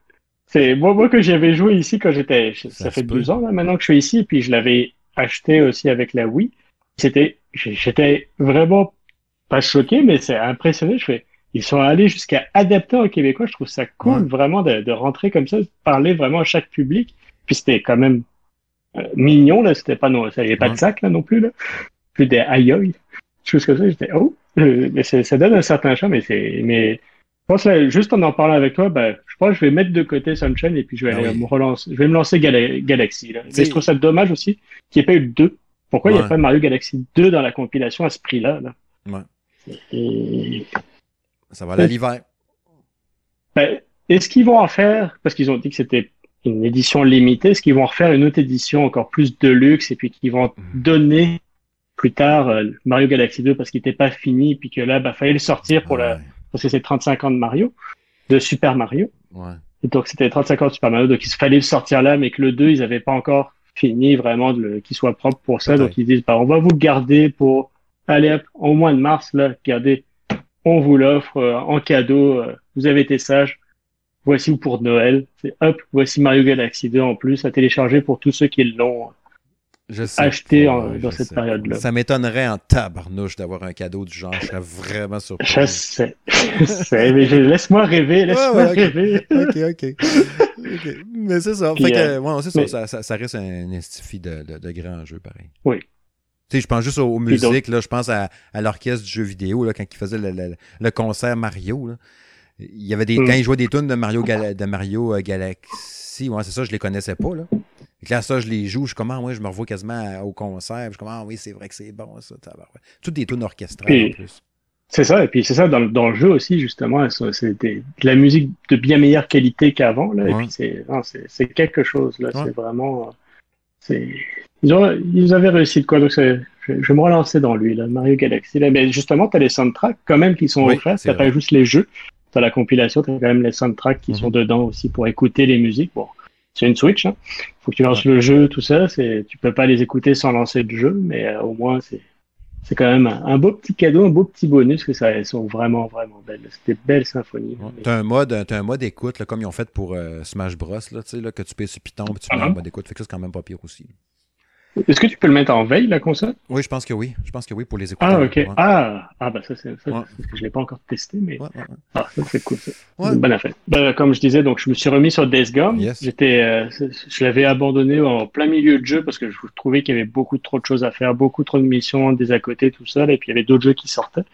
C'est moi, moi que j'avais joué ici quand j'étais. Ça, fait 12 ans là, maintenant que je suis ici, puis je l'avais acheté aussi avec la Wii. C'était, j'étais vraiment pas choqué, mais c'est impressionné. Je fais, ils sont allés jusqu'à adapter en québécois. Je trouve ça cool vraiment de, de, rentrer comme ça, de parler vraiment à chaque public. Puis c'était quand même euh, mignon là. C'était pas non, ça avait pas de sac là non plus là. Plus des aïe choses comme ça. J'étais oh, euh, mais ça donne un certain charme. Mais c'est mais je pense là, juste en en parlant avec toi, ben, je pense que je vais mettre de côté Sunshine et puis je vais ah me relancer. Je vais me lancer Galaxy. Là. je trouve ça dommage aussi qu'il n'y ait pas eu deux. Pourquoi il n'y a pas Mario Galaxy 2 dans la compilation à ce prix-là? Là? Ouais. Ça va aller l'hiver. Ben, est-ce qu'ils vont en faire, parce qu'ils ont dit que c'était une édition limitée, est-ce qu'ils vont en refaire une autre édition encore plus de luxe et puis qu'ils vont mhm. donner plus tard euh, Mario Galaxy 2 parce qu'il n'était pas fini puis que là, bah, fallait le sortir pour la, parce que c'est 35 ans de Mario, de Super Mario. Ouais. Et donc c'était 35 ans de Super Mario, donc il fallait le sortir là, mais que le 2, ils n'avaient pas encore fini vraiment de qu'il soit propre pour ça. Donc ils disent, bah, on va vous le garder pour, aller au mois de mars, là, regardez, on vous l'offre euh, en cadeau, euh, vous avez été sage. Voici pour Noël. C'est hop, voici Mario Galaxy 2 en plus à télécharger pour tous ceux qui l'ont acheté dans cette période-là. Ça m'étonnerait en tabarnouche d'avoir un cadeau du genre. Je serais vraiment surpris. Je sais. mais laisse-moi rêver. Laisse-moi rêver. OK, OK. Mais c'est ça. Fait que, euh, c'est ça, ça, reste un estifi de, de, de grand jeu, pareil. Oui. Tu sais, je pense juste aux, musiques, là, je pense à, à l'orchestre du jeu vidéo, là, quand il faisait le, le, concert Mario. Là. Il y avait des, mm. Quand il jouait des tunes de Mario, de Mario euh, Galaxy, ouais, c'est ça, je les connaissais pas. Là. Et là, ça, je les joue, je commence, moi, je me revois quasiment au concert, je commence, ah oui, c'est vrai que c'est bon, ça. Toutes des tunes orchestrales en plus. C'est ça, et puis c'est ça, dans, dans, le jeu aussi, justement, c'était de la musique de bien meilleure qualité qu'avant, là, et puis c'est quelque chose, là, c'est vraiment, c'est ils, avaient réussi de quoi, donc je, je, vais me relancer dans lui, là, Mario Galaxy. Là. Mais justement, tu as les soundtracks quand même qui sont offerts, tu pas juste les jeux, tu as la compilation, tu as quand même les soundtracks qui sont mhm. dedans aussi pour écouter les musiques. Bon, c'est une Switch, hein. faut que tu lances le jeu, tout ça, c'est, tu peux pas les écouter sans lancer le jeu, mais euh, au moins c'est c'est quand même un, beau petit cadeau, un beau petit bonus que ça, elles sont vraiment, vraiment belles. C'était belle symphonie. Tu as un mode, as un mode écoute, comme ils ont fait pour euh, Smash Bros, là, là, que tu peux sur Python, et tu mets uh-huh. un mode écoute. Fait que ça, c'est quand même pas pire aussi. Est-ce que tu peux le mettre en veille, la console? Oui, je pense que oui. Je pense que oui pour les écouteurs. Ah, ok. Ah, ah, bah ça, c'est ça. Que je l'ai pas encore testé, mais. ah, ça, c'est cool, ça. Une bonne affaire. Ben, comme je disais, donc, je me suis remis sur Death Gone. J'étais, euh, je l'avais abandonné en plein milieu de jeu parce que je trouvais qu'il y avait beaucoup trop de choses à faire, beaucoup trop de missions des à côté, tout ça, et puis il y avait d'autres jeux qui sortaient.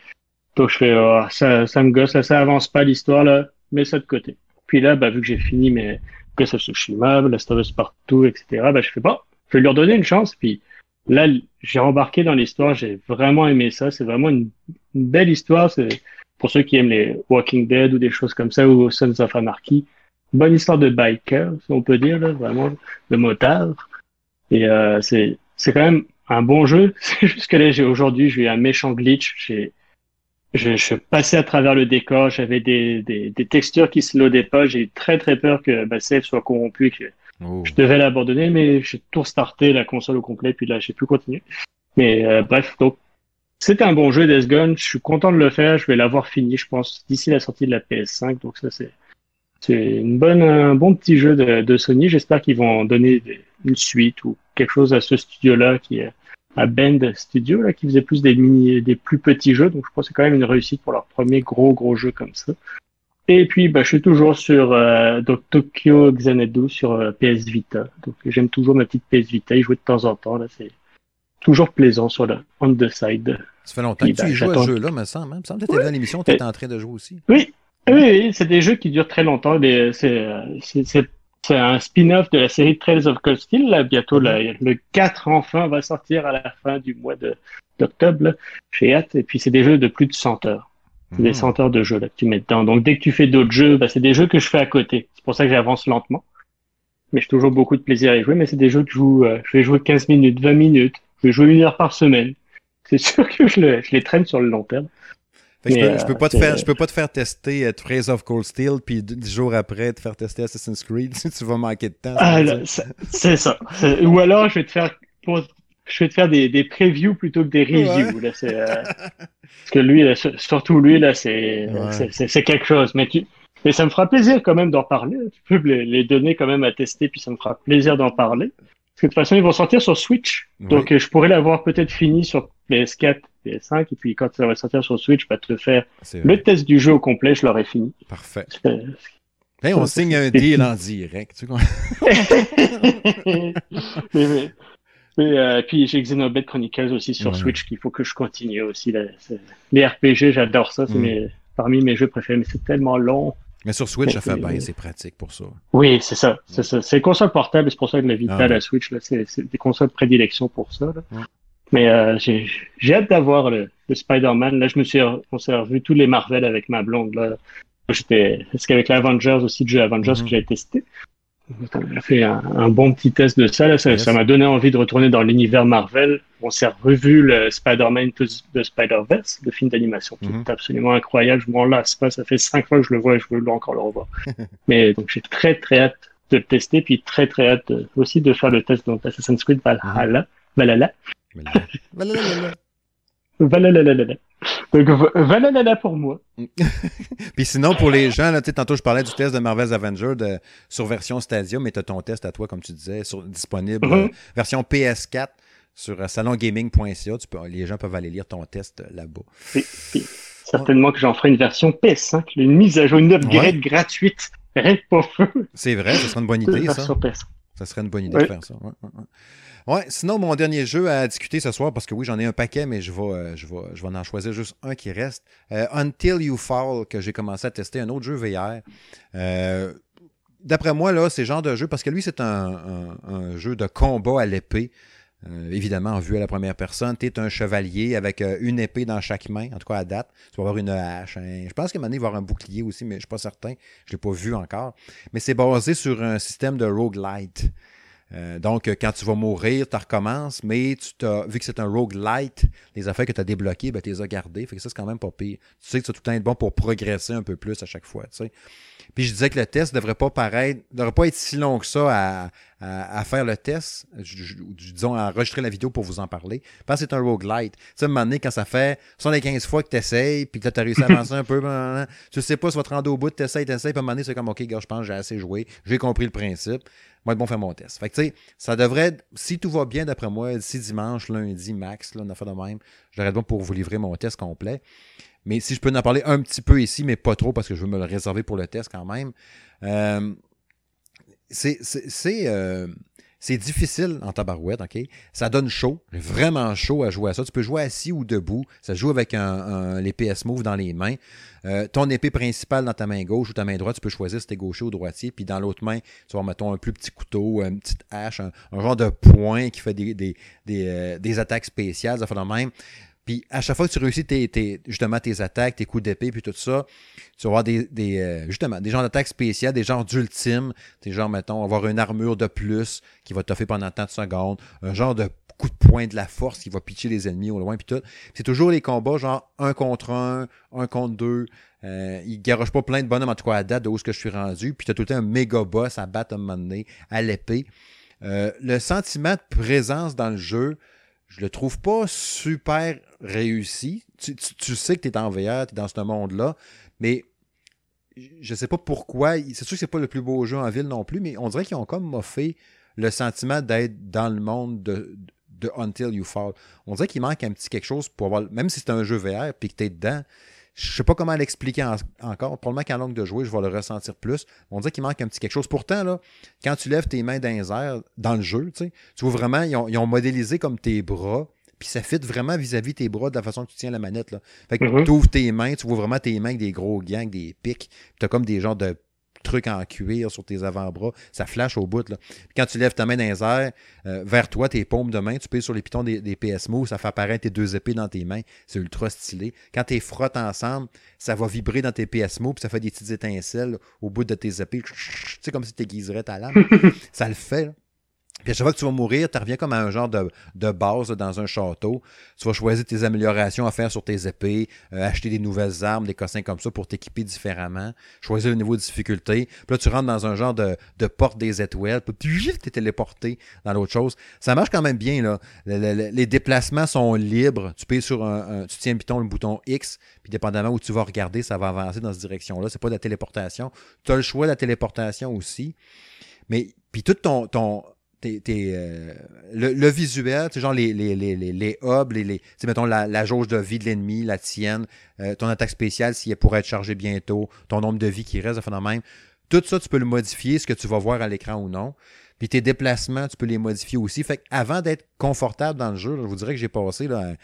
Donc, je fais, oh, ça, ça me gosse, là, ça avance pas l'histoire, là, mets ça de côté. Puis là, bah, vu que j'ai fini mes, que ça se Tsushima, Last of Us partout, etc., bah, je fais, bon, je vais leur donner une chance. Puis là, j'ai embarqué dans l'histoire. J'ai vraiment aimé ça. C'est vraiment une, belle histoire. C'est pour ceux qui aiment les Walking Dead ou des choses comme ça ou Sons of Anarchy. Bonne histoire de biker, si on peut dire, là, vraiment, de motard. Et euh, c'est quand même un bon jeu. C'est juste que là, j'ai aujourd'hui, j'ai eu un méchant glitch. J'ai je, je passais à travers le décor, j'avais des, des, des, textures qui se loadaient pas, j'ai eu très très peur que bah, Save soit corrompu que Oh. Je devais l'abandonner, mais j'ai tout restarté la console au complet, puis là, j'ai pu continuer. Mais euh, bref, donc c'était un bon jeu Death Gun. Je suis content de le faire. Je vais l'avoir fini, je pense, d'ici la sortie de la PS5. Donc ça, c'est une bonne, un bon petit jeu de, de Sony. J'espère qu'ils vont donner une suite ou quelque chose à ce studio-là qui est à Bend Studio, là, qui faisait plus des mini, des plus petits jeux. Donc je pense que c'est quand même une réussite pour leur premier gros gros jeu comme ça. Et puis, bah, je suis toujours sur euh, donc, Tokyo Xanadu sur euh, PS Vita. Donc, j'aime toujours ma petite PS Vita. Il joue de temps en temps. Là, c'est toujours plaisant sur le on the side. Ça fait longtemps que tu bah, joues à ce jeu-là, me semble. me semble que tu étais dans l'émission, tu étais en train de jouer aussi. Oui, oui, c'est des jeux qui durent très longtemps. C'est un spin-off de la série Trails of Cold Steel. Là, bientôt, mm-hmm. le 4 enfin va sortir à la fin du mois d'octobre chez Hat. Et puis, c'est des jeux de plus de 100 heures. C'est des mhm. centaines de jeux là, que tu mets dedans. Donc dès que tu fais d'autres jeux, bah, c'est des jeux que je fais à côté. C'est pour ça que j'avance lentement. Mais j'ai toujours beaucoup de plaisir à y jouer. Mais c'est des jeux que je joue, euh, je vais jouer 15 minutes, 20 minutes. Je vais jouer une heure par semaine. C'est sûr que je, le, je les traîne sur le long terme. je, peux, je, peux, pas te faire, je peux pas te faire tester euh, Trace of Cold Steel, puis dix jours après te faire tester Assassin's Creed si tu vas manquer de temps. Ah, c'est ça. Ou alors je vais te faire je vais te faire des, des previews plutôt que des reviews. Là, euh, parce que lui, surtout lui, là, c'est, quelque chose. Mais, tu, mais ça me fera plaisir quand même d'en parler. Tu peux les, les, donner quand même à tester, puis ça me fera plaisir d'en parler. Parce que de toute façon, ils vont sortir sur Switch. Donc, je pourrais l'avoir peut-être fini sur PS4, PS5. Et puis, quand ça va sortir sur Switch, je vais te faire le test du jeu au complet. Je l'aurai fini. Parfait. on signe un deal en direct. Tu mais, et euh, puis j'ai Xenoblade Chronicles aussi sur Switch qu'il faut que je continue aussi. Les RPG, j'adore ça. C'est mm. parmi mes jeux préférés, mais c'est tellement long. Mais sur Switch, ça fait bien, c'est pratique pour ça. Oui, c'est ça. C'est ça. C'est console portable, c'est pour ça que la Vita, ah, la Switch, c'est des consoles de prédilection pour ça. Mais euh, j'ai hâte d'avoir le, Spider-Man. Là, je me suis, on s'est revu tous les Marvel avec ma blonde. Là. J'étais, parce qu'avec l'Avengers aussi, le jeu Avengers mm-hmm. que j'ai testé. On a fait un, bon petit test de ça. Ça m'a donné envie de retourner dans l'univers Marvel. On s'est revu le Spider-Man de Spider-Verse, le film d'animation, qui mhm. est absolument incroyable. Je m'en lasse pas. Ça fait cinq fois que je le vois et je veux encore le revoir. Mais donc j'ai très très hâte de le tester, puis très très hâte aussi de faire le test dans Assassin's Creed Valhalla. Valhalla. Valhalla. Valhalla. Donc, là pour moi. Puis sinon, pour les gens, là, tantôt je parlais du test de Marvel's Avenger de, sur version Stadia, mais tu as ton test à toi, comme tu disais, sur, disponible, mm-hmm. euh, version PS4 sur euh, salongaming.ca. Les gens peuvent aller lire ton test euh, là-bas. certainement que j'en ferai une version PS5, une mise à jour, une upgrade gratuite. Rien pas feu. C'est vrai, ce serait une bonne idée, ça. Ça serait une bonne idée de faire ça. Ouais, sinon, mon dernier jeu à discuter ce soir, parce que oui, j'en ai un paquet, mais je vais, euh, je, vais, je vais en choisir juste un qui reste. Euh, Until You Fall, que j'ai commencé à tester, un autre jeu VR. Euh, d'après moi, là, c'est genre de jeu, parce que lui, c'est un, jeu de combat à l'épée. évidemment, en vue à la première personne. Tu es un chevalier avec une épée dans chaque main, en tout cas à date. Tu vas avoir une hache. Je pense qu'à un moment donné, il va avoir un bouclier aussi, mais je ne suis pas certain. Je ne l'ai pas vu encore. Mais c'est basé sur un système de roguelite. Euh, donc, quand tu vas mourir, tu recommences, mais tu as, vu que c'est un roguelite, les affaires que tu as débloquées, ben, tu les as gardées. Fait que ça, c'est quand même pas pire. Tu sais que tu tout le temps bon pour progresser un peu plus à chaque fois. Tu. Puis je disais que le test ne devrait pas paraître, devrait pas être si long que ça à, faire le test, disons à enregistrer la vidéo pour vous en parler. Parce que c'est un roguelite. Tu sais, à un moment donné, quand ça fait 75 fois que tu essayes, puis que tu as réussi à avancer un peu, tu sais pas, si tu vas te rendre au bout, tu essayes, tu essayes, puis à un moment donné, c'est comme, OK, gars, je pense que j'ai assez joué, j'ai compris le principe moi, être bon faire mon test. Fait que, tu sais, ça devrait, si tout va bien d'après moi, d'ici dimanche, lundi, max, là, on a fait de même, j'aurais bon pour vous livrer mon test complet. Mais si je peux en parler un petit peu ici, mais pas trop parce que je veux me le réserver pour le test quand même. Euh, c'est euh, c'est difficile en tabarouette, OK? Ça donne chaud, vraiment chaud à jouer à ça. Tu peux jouer assis ou debout. Ça joue avec un, les PS Move dans les mains. Euh, ton épée principale dans ta main gauche ou ta main droite, tu peux choisir si t'es gaucher ou droitier. Puis dans l'autre main, tu vas, mettons, un plus petit couteau, une petite hache, un, genre de poing qui fait des, des, des, des attaques spéciales, ça fait de même. Puis à chaque fois que tu réussis tes, justement tes attaques, tes coups d'épée, puis tout ça, tu vas avoir des, des euh, justement des genres d'attaques spéciales, des genres d'ultime, des genres, mettons, avoir une armure de plus qui va faire pendant tant de secondes, un genre de coup de poing de la force qui va pitcher les ennemis au loin, puis tout. C'est toujours les combats genre un contre un, un contre deux. Euh, il garoche pas plein de bonhommes, en tout cas à date de où ce que je suis rendu. Puis tu tout le temps un méga boss à battre à un moment donné, à l'épée. Euh, le sentiment de présence dans le jeu, je le trouve pas super réussi. Tu, sais que tu es en VR, tu es dans ce monde-là, mais je sais pas pourquoi. C'est sûr que c'est pas le plus beau jeu en ville non plus, mais on dirait qu'ils ont comme moffé le sentiment d'être dans le monde de, Until You Fall. On dirait qu'il manque un petit quelque chose pour avoir. Même si c'est un jeu VR et que tu es dedans, je sais pas comment l'expliquer encore. Probablement qu'en langue de jouer, je vais le ressentir plus. On dirait qu'il manque un petit quelque chose. Pourtant, là, quand tu lèves tes mains dans les airs, dans le jeu, tu vois vraiment, ils ont, modélisé comme tes bras. Puis ça fit vraiment vis-à-vis tes bras de la façon que tu tiens la manette. Là. Fait que mm-hmm. tu ouvres tes mains, tu vois vraiment tes mains avec des gros gants, avec des pics. Tu as comme des genres de truc en cuir sur tes avant-bras. Ça flash au bout. Là. quand tu lèves ta main dans les airs, euh, vers toi, tes paumes de main, tu payes sur les pitons des, des PSMO, ça fait apparaître tes deux épées dans tes mains. C'est ultra stylé. Quand tu frottes ensemble, ça va vibrer dans tes PSMO, puis ça fait des petites étincelles au bout de tes épées. Tu sais, comme si tu aiguiserais ta lame. ça le fait. Là. Puis à chaque fois que tu vas mourir, tu reviens comme à un genre de, base dans un château. Tu vas choisir tes améliorations à faire sur tes épées, euh, acheter des nouvelles armes, des cossins comme ça pour t'équiper différemment, choisir le niveau de difficulté. Puis là, tu rentres dans un genre de, porte des étoiles, puis tu es téléporté dans l'autre chose. Ça marche quand même bien. Là. les déplacements sont libres. Tu payes sur un, tu tiens le bouton X, puis dépendamment où tu vas regarder, ça va avancer dans cette direction-là. C'est pas de la téléportation. Tu as le choix de la téléportation aussi. Mais puis tout ton euh, le, visuel, genre les, les, les, les, hubs, les, mettons la, jauge de vie de l'ennemi, la tienne, euh, ton attaque spéciale si elle pourrait être chargée bientôt, ton nombre de vie qui reste, de même. Tout ça, tu peux le modifier, ce que tu vas voir à l'écran ou non. Puis tes déplacements, tu peux les modifier aussi. Fait avant d'être confortable dans le jeu, je vous dirais que j'ai passé là,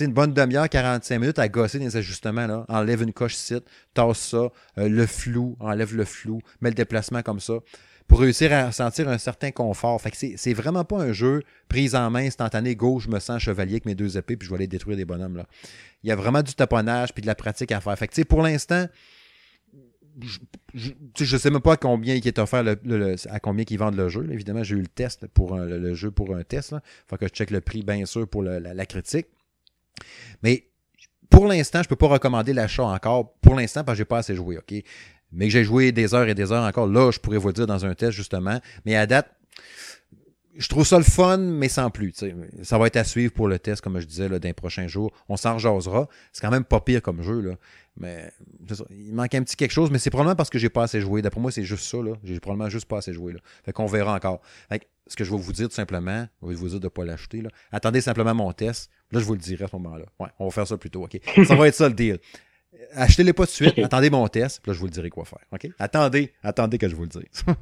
une bonne demi-heure, 45 minutes à gosser des ajustements. Là. Enlève une coche site, tasse ça, euh, le flou, enlève le flou, mets le déplacement comme ça pour réussir à sentir un certain confort. Fait que c'est vraiment pas un jeu prise en main instantané, go, je me sens chevalier avec mes deux épées, puis je vais aller détruire des bonhommes. Là. Il y a vraiment du taponnage puis de la pratique à faire. Fait que pour l'instant, je, ne sais même pas à combien il est offert à combien ils vendent le jeu. Évidemment, j'ai eu le test pour le, jeu pour un test. Il faut que je check le prix, bien sûr, pour la, critique. Mais pour l'instant, je ne peux pas recommander l'achat encore. Pour l'instant, parce que j'ai pas assez joué. OK? Mais que j'ai joué des heures et des heures encore, là, je pourrais vous le dire dans un test, justement. Mais à date, je trouve ça le fun, mais sans plus. Ça va être à suivre pour le test, comme je disais, d'un prochain jour. On s'en rejasera. C'est quand même pas pire comme jeu. Là. Mais il manque un petit quelque chose, mais c'est probablement parce que j'ai pas assez joué. D'après moi, c'est juste ça. J'ai probablement juste pas assez joué. Là. Fait qu'on verra encore. Fait ce que je vais vous dire tout simplement, je vais vous dire de ne pas l'acheter. Attendez simplement mon test. Là, je vous le dirai à ce moment-là. Ouais, on va faire ça plus tôt. OK? Ça va être ça le deal achetez-les pas tout de suite, attendez mon test, puis là, je vous le dirai quoi faire. OK? Attendez, attendez que je vous le dise.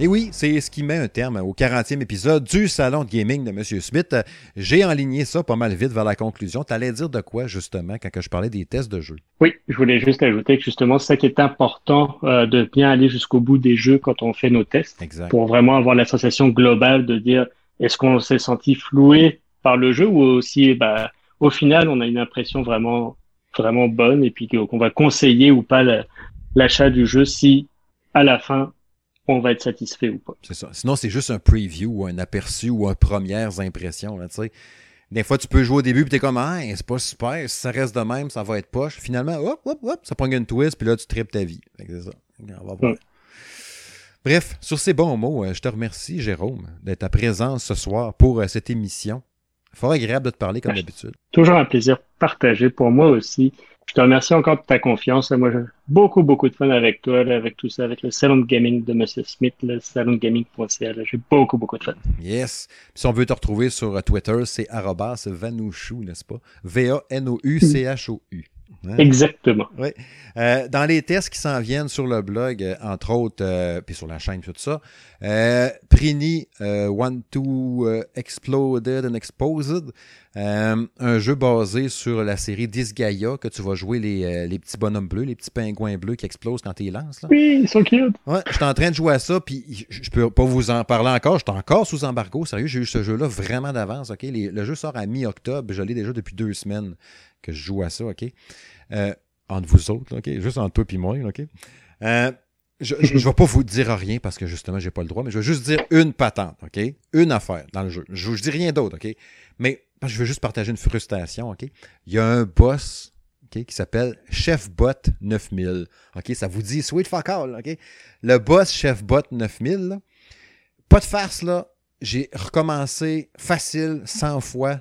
Et oui, c'est ce qui met un terme au 40e épisode du Salon de gaming de M. Smith. J'ai enligné ça pas mal vite vers la conclusion. Tu allais dire de quoi, justement, quand je parlais des tests de jeu? Oui, je voulais juste ajouter que, justement, c'est ça qui est important euh, de bien aller jusqu'au bout des jeux quand on fait nos tests. Exact. Pour vraiment avoir l'association globale de dire est-ce qu'on s'est senti floué par le jeu ou aussi, bah, au final, on a une impression vraiment, vraiment bonne et puis qu'on va conseiller ou pas l'achat du jeu si à la fin on va être satisfait ou pas. C'est ça. Sinon, c'est juste un preview ou un aperçu ou un premières impressions. Là, Des fois, tu peux jouer au début et tu es comme, ah, c'est pas super. Si ça reste de même, ça va être poche. Finalement, hop, hop, hop, ça prend une twist, puis là, tu tripes ta vie. C'est ça. On va voir. Bref, sur ces bons mots, euh, je te remercie, Jérôme, d'être à présence ce soir pour euh, cette émission. Fort agréable de te parler comme d'habitude. Toujours un plaisir partagé pour moi aussi. Je te remercie encore de ta confiance. Moi, j'ai beaucoup, beaucoup de fun avec toi, avec tout ça, avec le salon de gaming de M. Smith, le salongaming.ca. J'ai beaucoup, beaucoup de fun. Yes. si on veut te retrouver sur Twitter, c'est vanouchou, n'est-ce pas? V-A-N-O-U-C-H-O-U. Hein? Exactement. Oui. Euh, dans les tests qui s'en viennent sur le blog, euh, entre autres, euh, puis sur la chaîne, tout ça, Prini One Two Exploded and Exposed, un jeu basé sur la série Disgaea, que tu vas jouer les, les, petits bonhommes bleus, les petits pingouins bleus qui explosent quand tu les lances. Là. Oui, ils sont cute. Ouais, je suis en train de jouer à ça, puis je peux pas vous en parler encore. Je suis encore sous embargo. Sérieux, j'ai eu ce jeu-là vraiment d'avance. ok? Le jeu sort à mi-octobre. Je l'ai déjà depuis deux semaines que je joue à ça, OK? Euh, entre vous autres, OK? Juste entre toi et moi, OK? Euh, je ne vais pas vous dire rien parce que justement, je n'ai pas le droit, mais je vais juste dire une patente, OK? Une affaire dans le jeu. Je ne dis rien d'autre, OK? Mais je veux juste partager une frustration, OK? Il y a un boss qui s'appelle ChefBot 9000. OK? Ça vous dit sweet fuck all, OK? Le boss ChefBot 9000, pas de farce, là. J'ai recommencé facile 100 fois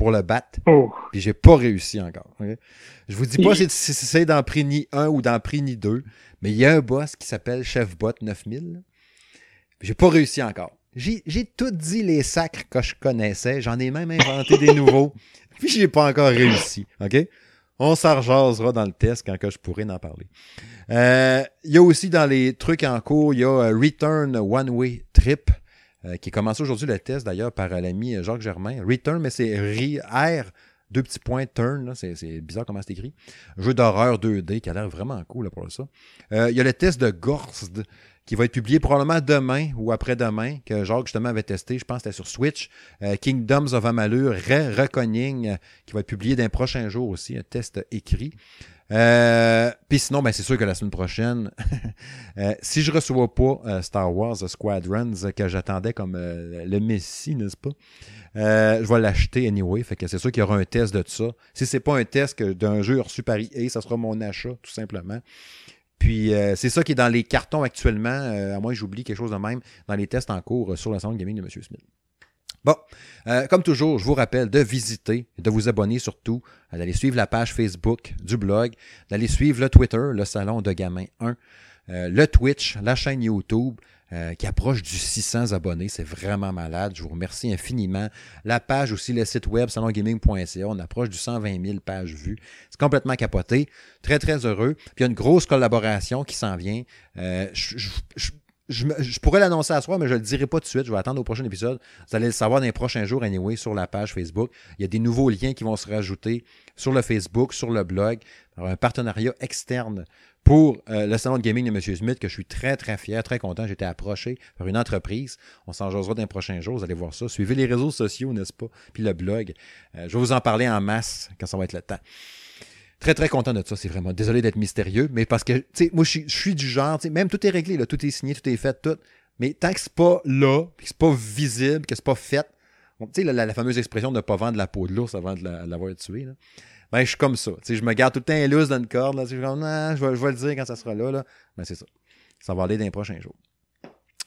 pour le battre. Oh. Puis j'ai pas réussi encore. Je vous dis pas si c'est dans Prix 1 ou dans Prix 2, mais il y a un boss qui s'appelle ChefBot 9000. J'ai pas réussi encore. J'ai tout dit les sacres que je connaissais. J'en ai même inventé des nouveaux. Puis j'ai pas encore réussi. OK? On s'en dans le test quand que je pourrai en parler. Euh, il y a aussi dans les trucs en cours, il y a euh, Return One Way Trip. Euh, qui est commencé aujourd'hui le test d'ailleurs par l'ami Jacques Germain. Return, mais c'est R deux petits points turn, c'est bizarre comment c'est écrit. Jeu d'horreur 2D qui a l'air vraiment cool pour ça. Euh, il y a le test de Gorst qui va être publié probablement demain ou après-demain, que Jacques justement avait testé, je pense que c'était sur Switch. Euh, Kingdoms of Amalur, Re Reconning, qui va être publié d'un prochain jour aussi, un test écrit. Euh, Puis sinon, ben, c'est sûr que la semaine prochaine, euh, si je reçois pas euh, Star Wars Squadrons que j'attendais comme le Messi, n'est-ce pas? je vais l'acheter anyway. Fait que c'est sûr qu'il y aura un test de ça. Si c'est pas un test d'un jeu reçu par EA, ça sera mon achat, tout simplement. Puis c'est ça qui est dans les cartons actuellement, à moins que j'oublie quelque chose de même, dans les tests en cours sur la salon gaming de M. Smith. Bon, euh, comme toujours, je vous rappelle de visiter, de vous abonner surtout, euh, d'aller suivre la page Facebook du blog, d'aller suivre le Twitter, le Salon de Gamin 1, euh, le Twitch, la chaîne YouTube, qui approche du 600 abonnés. C'est vraiment malade. Je vous remercie infiniment. La page aussi, le site web salongaming.ca. On approche du 120 000 pages vues. C'est complètement capoté. Très, très heureux. Puis il y a une grosse collaboration qui s'en vient. je, je, pourrais l'annoncer à soi, mais je ne le dirai pas tout de suite. Je vais attendre au prochain épisode. Vous allez le savoir dans les prochains jours, anyway, sur la page Facebook. Il y a des nouveaux liens qui vont se rajouter sur le Facebook, sur le blog. un partenariat externe pour euh, le salon de gaming de M. Smith, que je suis très, très fier, très content. J'ai été approché par une entreprise. On s'en jasera dans les prochains. Vous allez voir ça. Suivez les réseaux sociaux, n'est-ce pas? Puis le blog. Euh, je vais vous en parler en masse quand ça va être le temps. Très, très content de ça, c'est vraiment. Désolé d'être mystérieux, mais parce que, tu sais, moi, je suis du genre, tu sais, même tout est réglé, là, tout est signé, tout est fait, tout. Mais tant que c'est pas là, que c'est pas visible, que c'est pas fait, tu sais, la, la, fameuse expression de ne pas vendre la peau de l'ours avant de l'avoir tué, là. Ben, je suis comme ça. Je me garde tout le temps lousse dans une corde, là. Je, suis comme, non, je, vais, je vais le dire quand ça sera là, là. Ben, c'est ça. Ça va aller dans les prochains jours.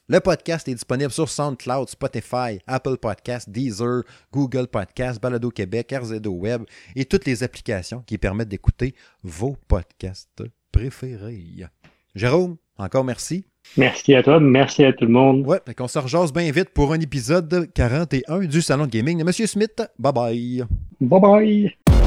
Le podcast est disponible sur SoundCloud, Spotify, Apple Podcasts, Deezer, Google Podcasts, Balado Québec, RZO Web et toutes les applications qui permettent d'écouter vos podcasts préférés. Jérôme, encore merci. Merci à toi, merci à tout le monde. Ouais, on se rejase bien vite pour un épisode 41 du Salon de Gaming de M. Smith. Bye bye. Bye bye.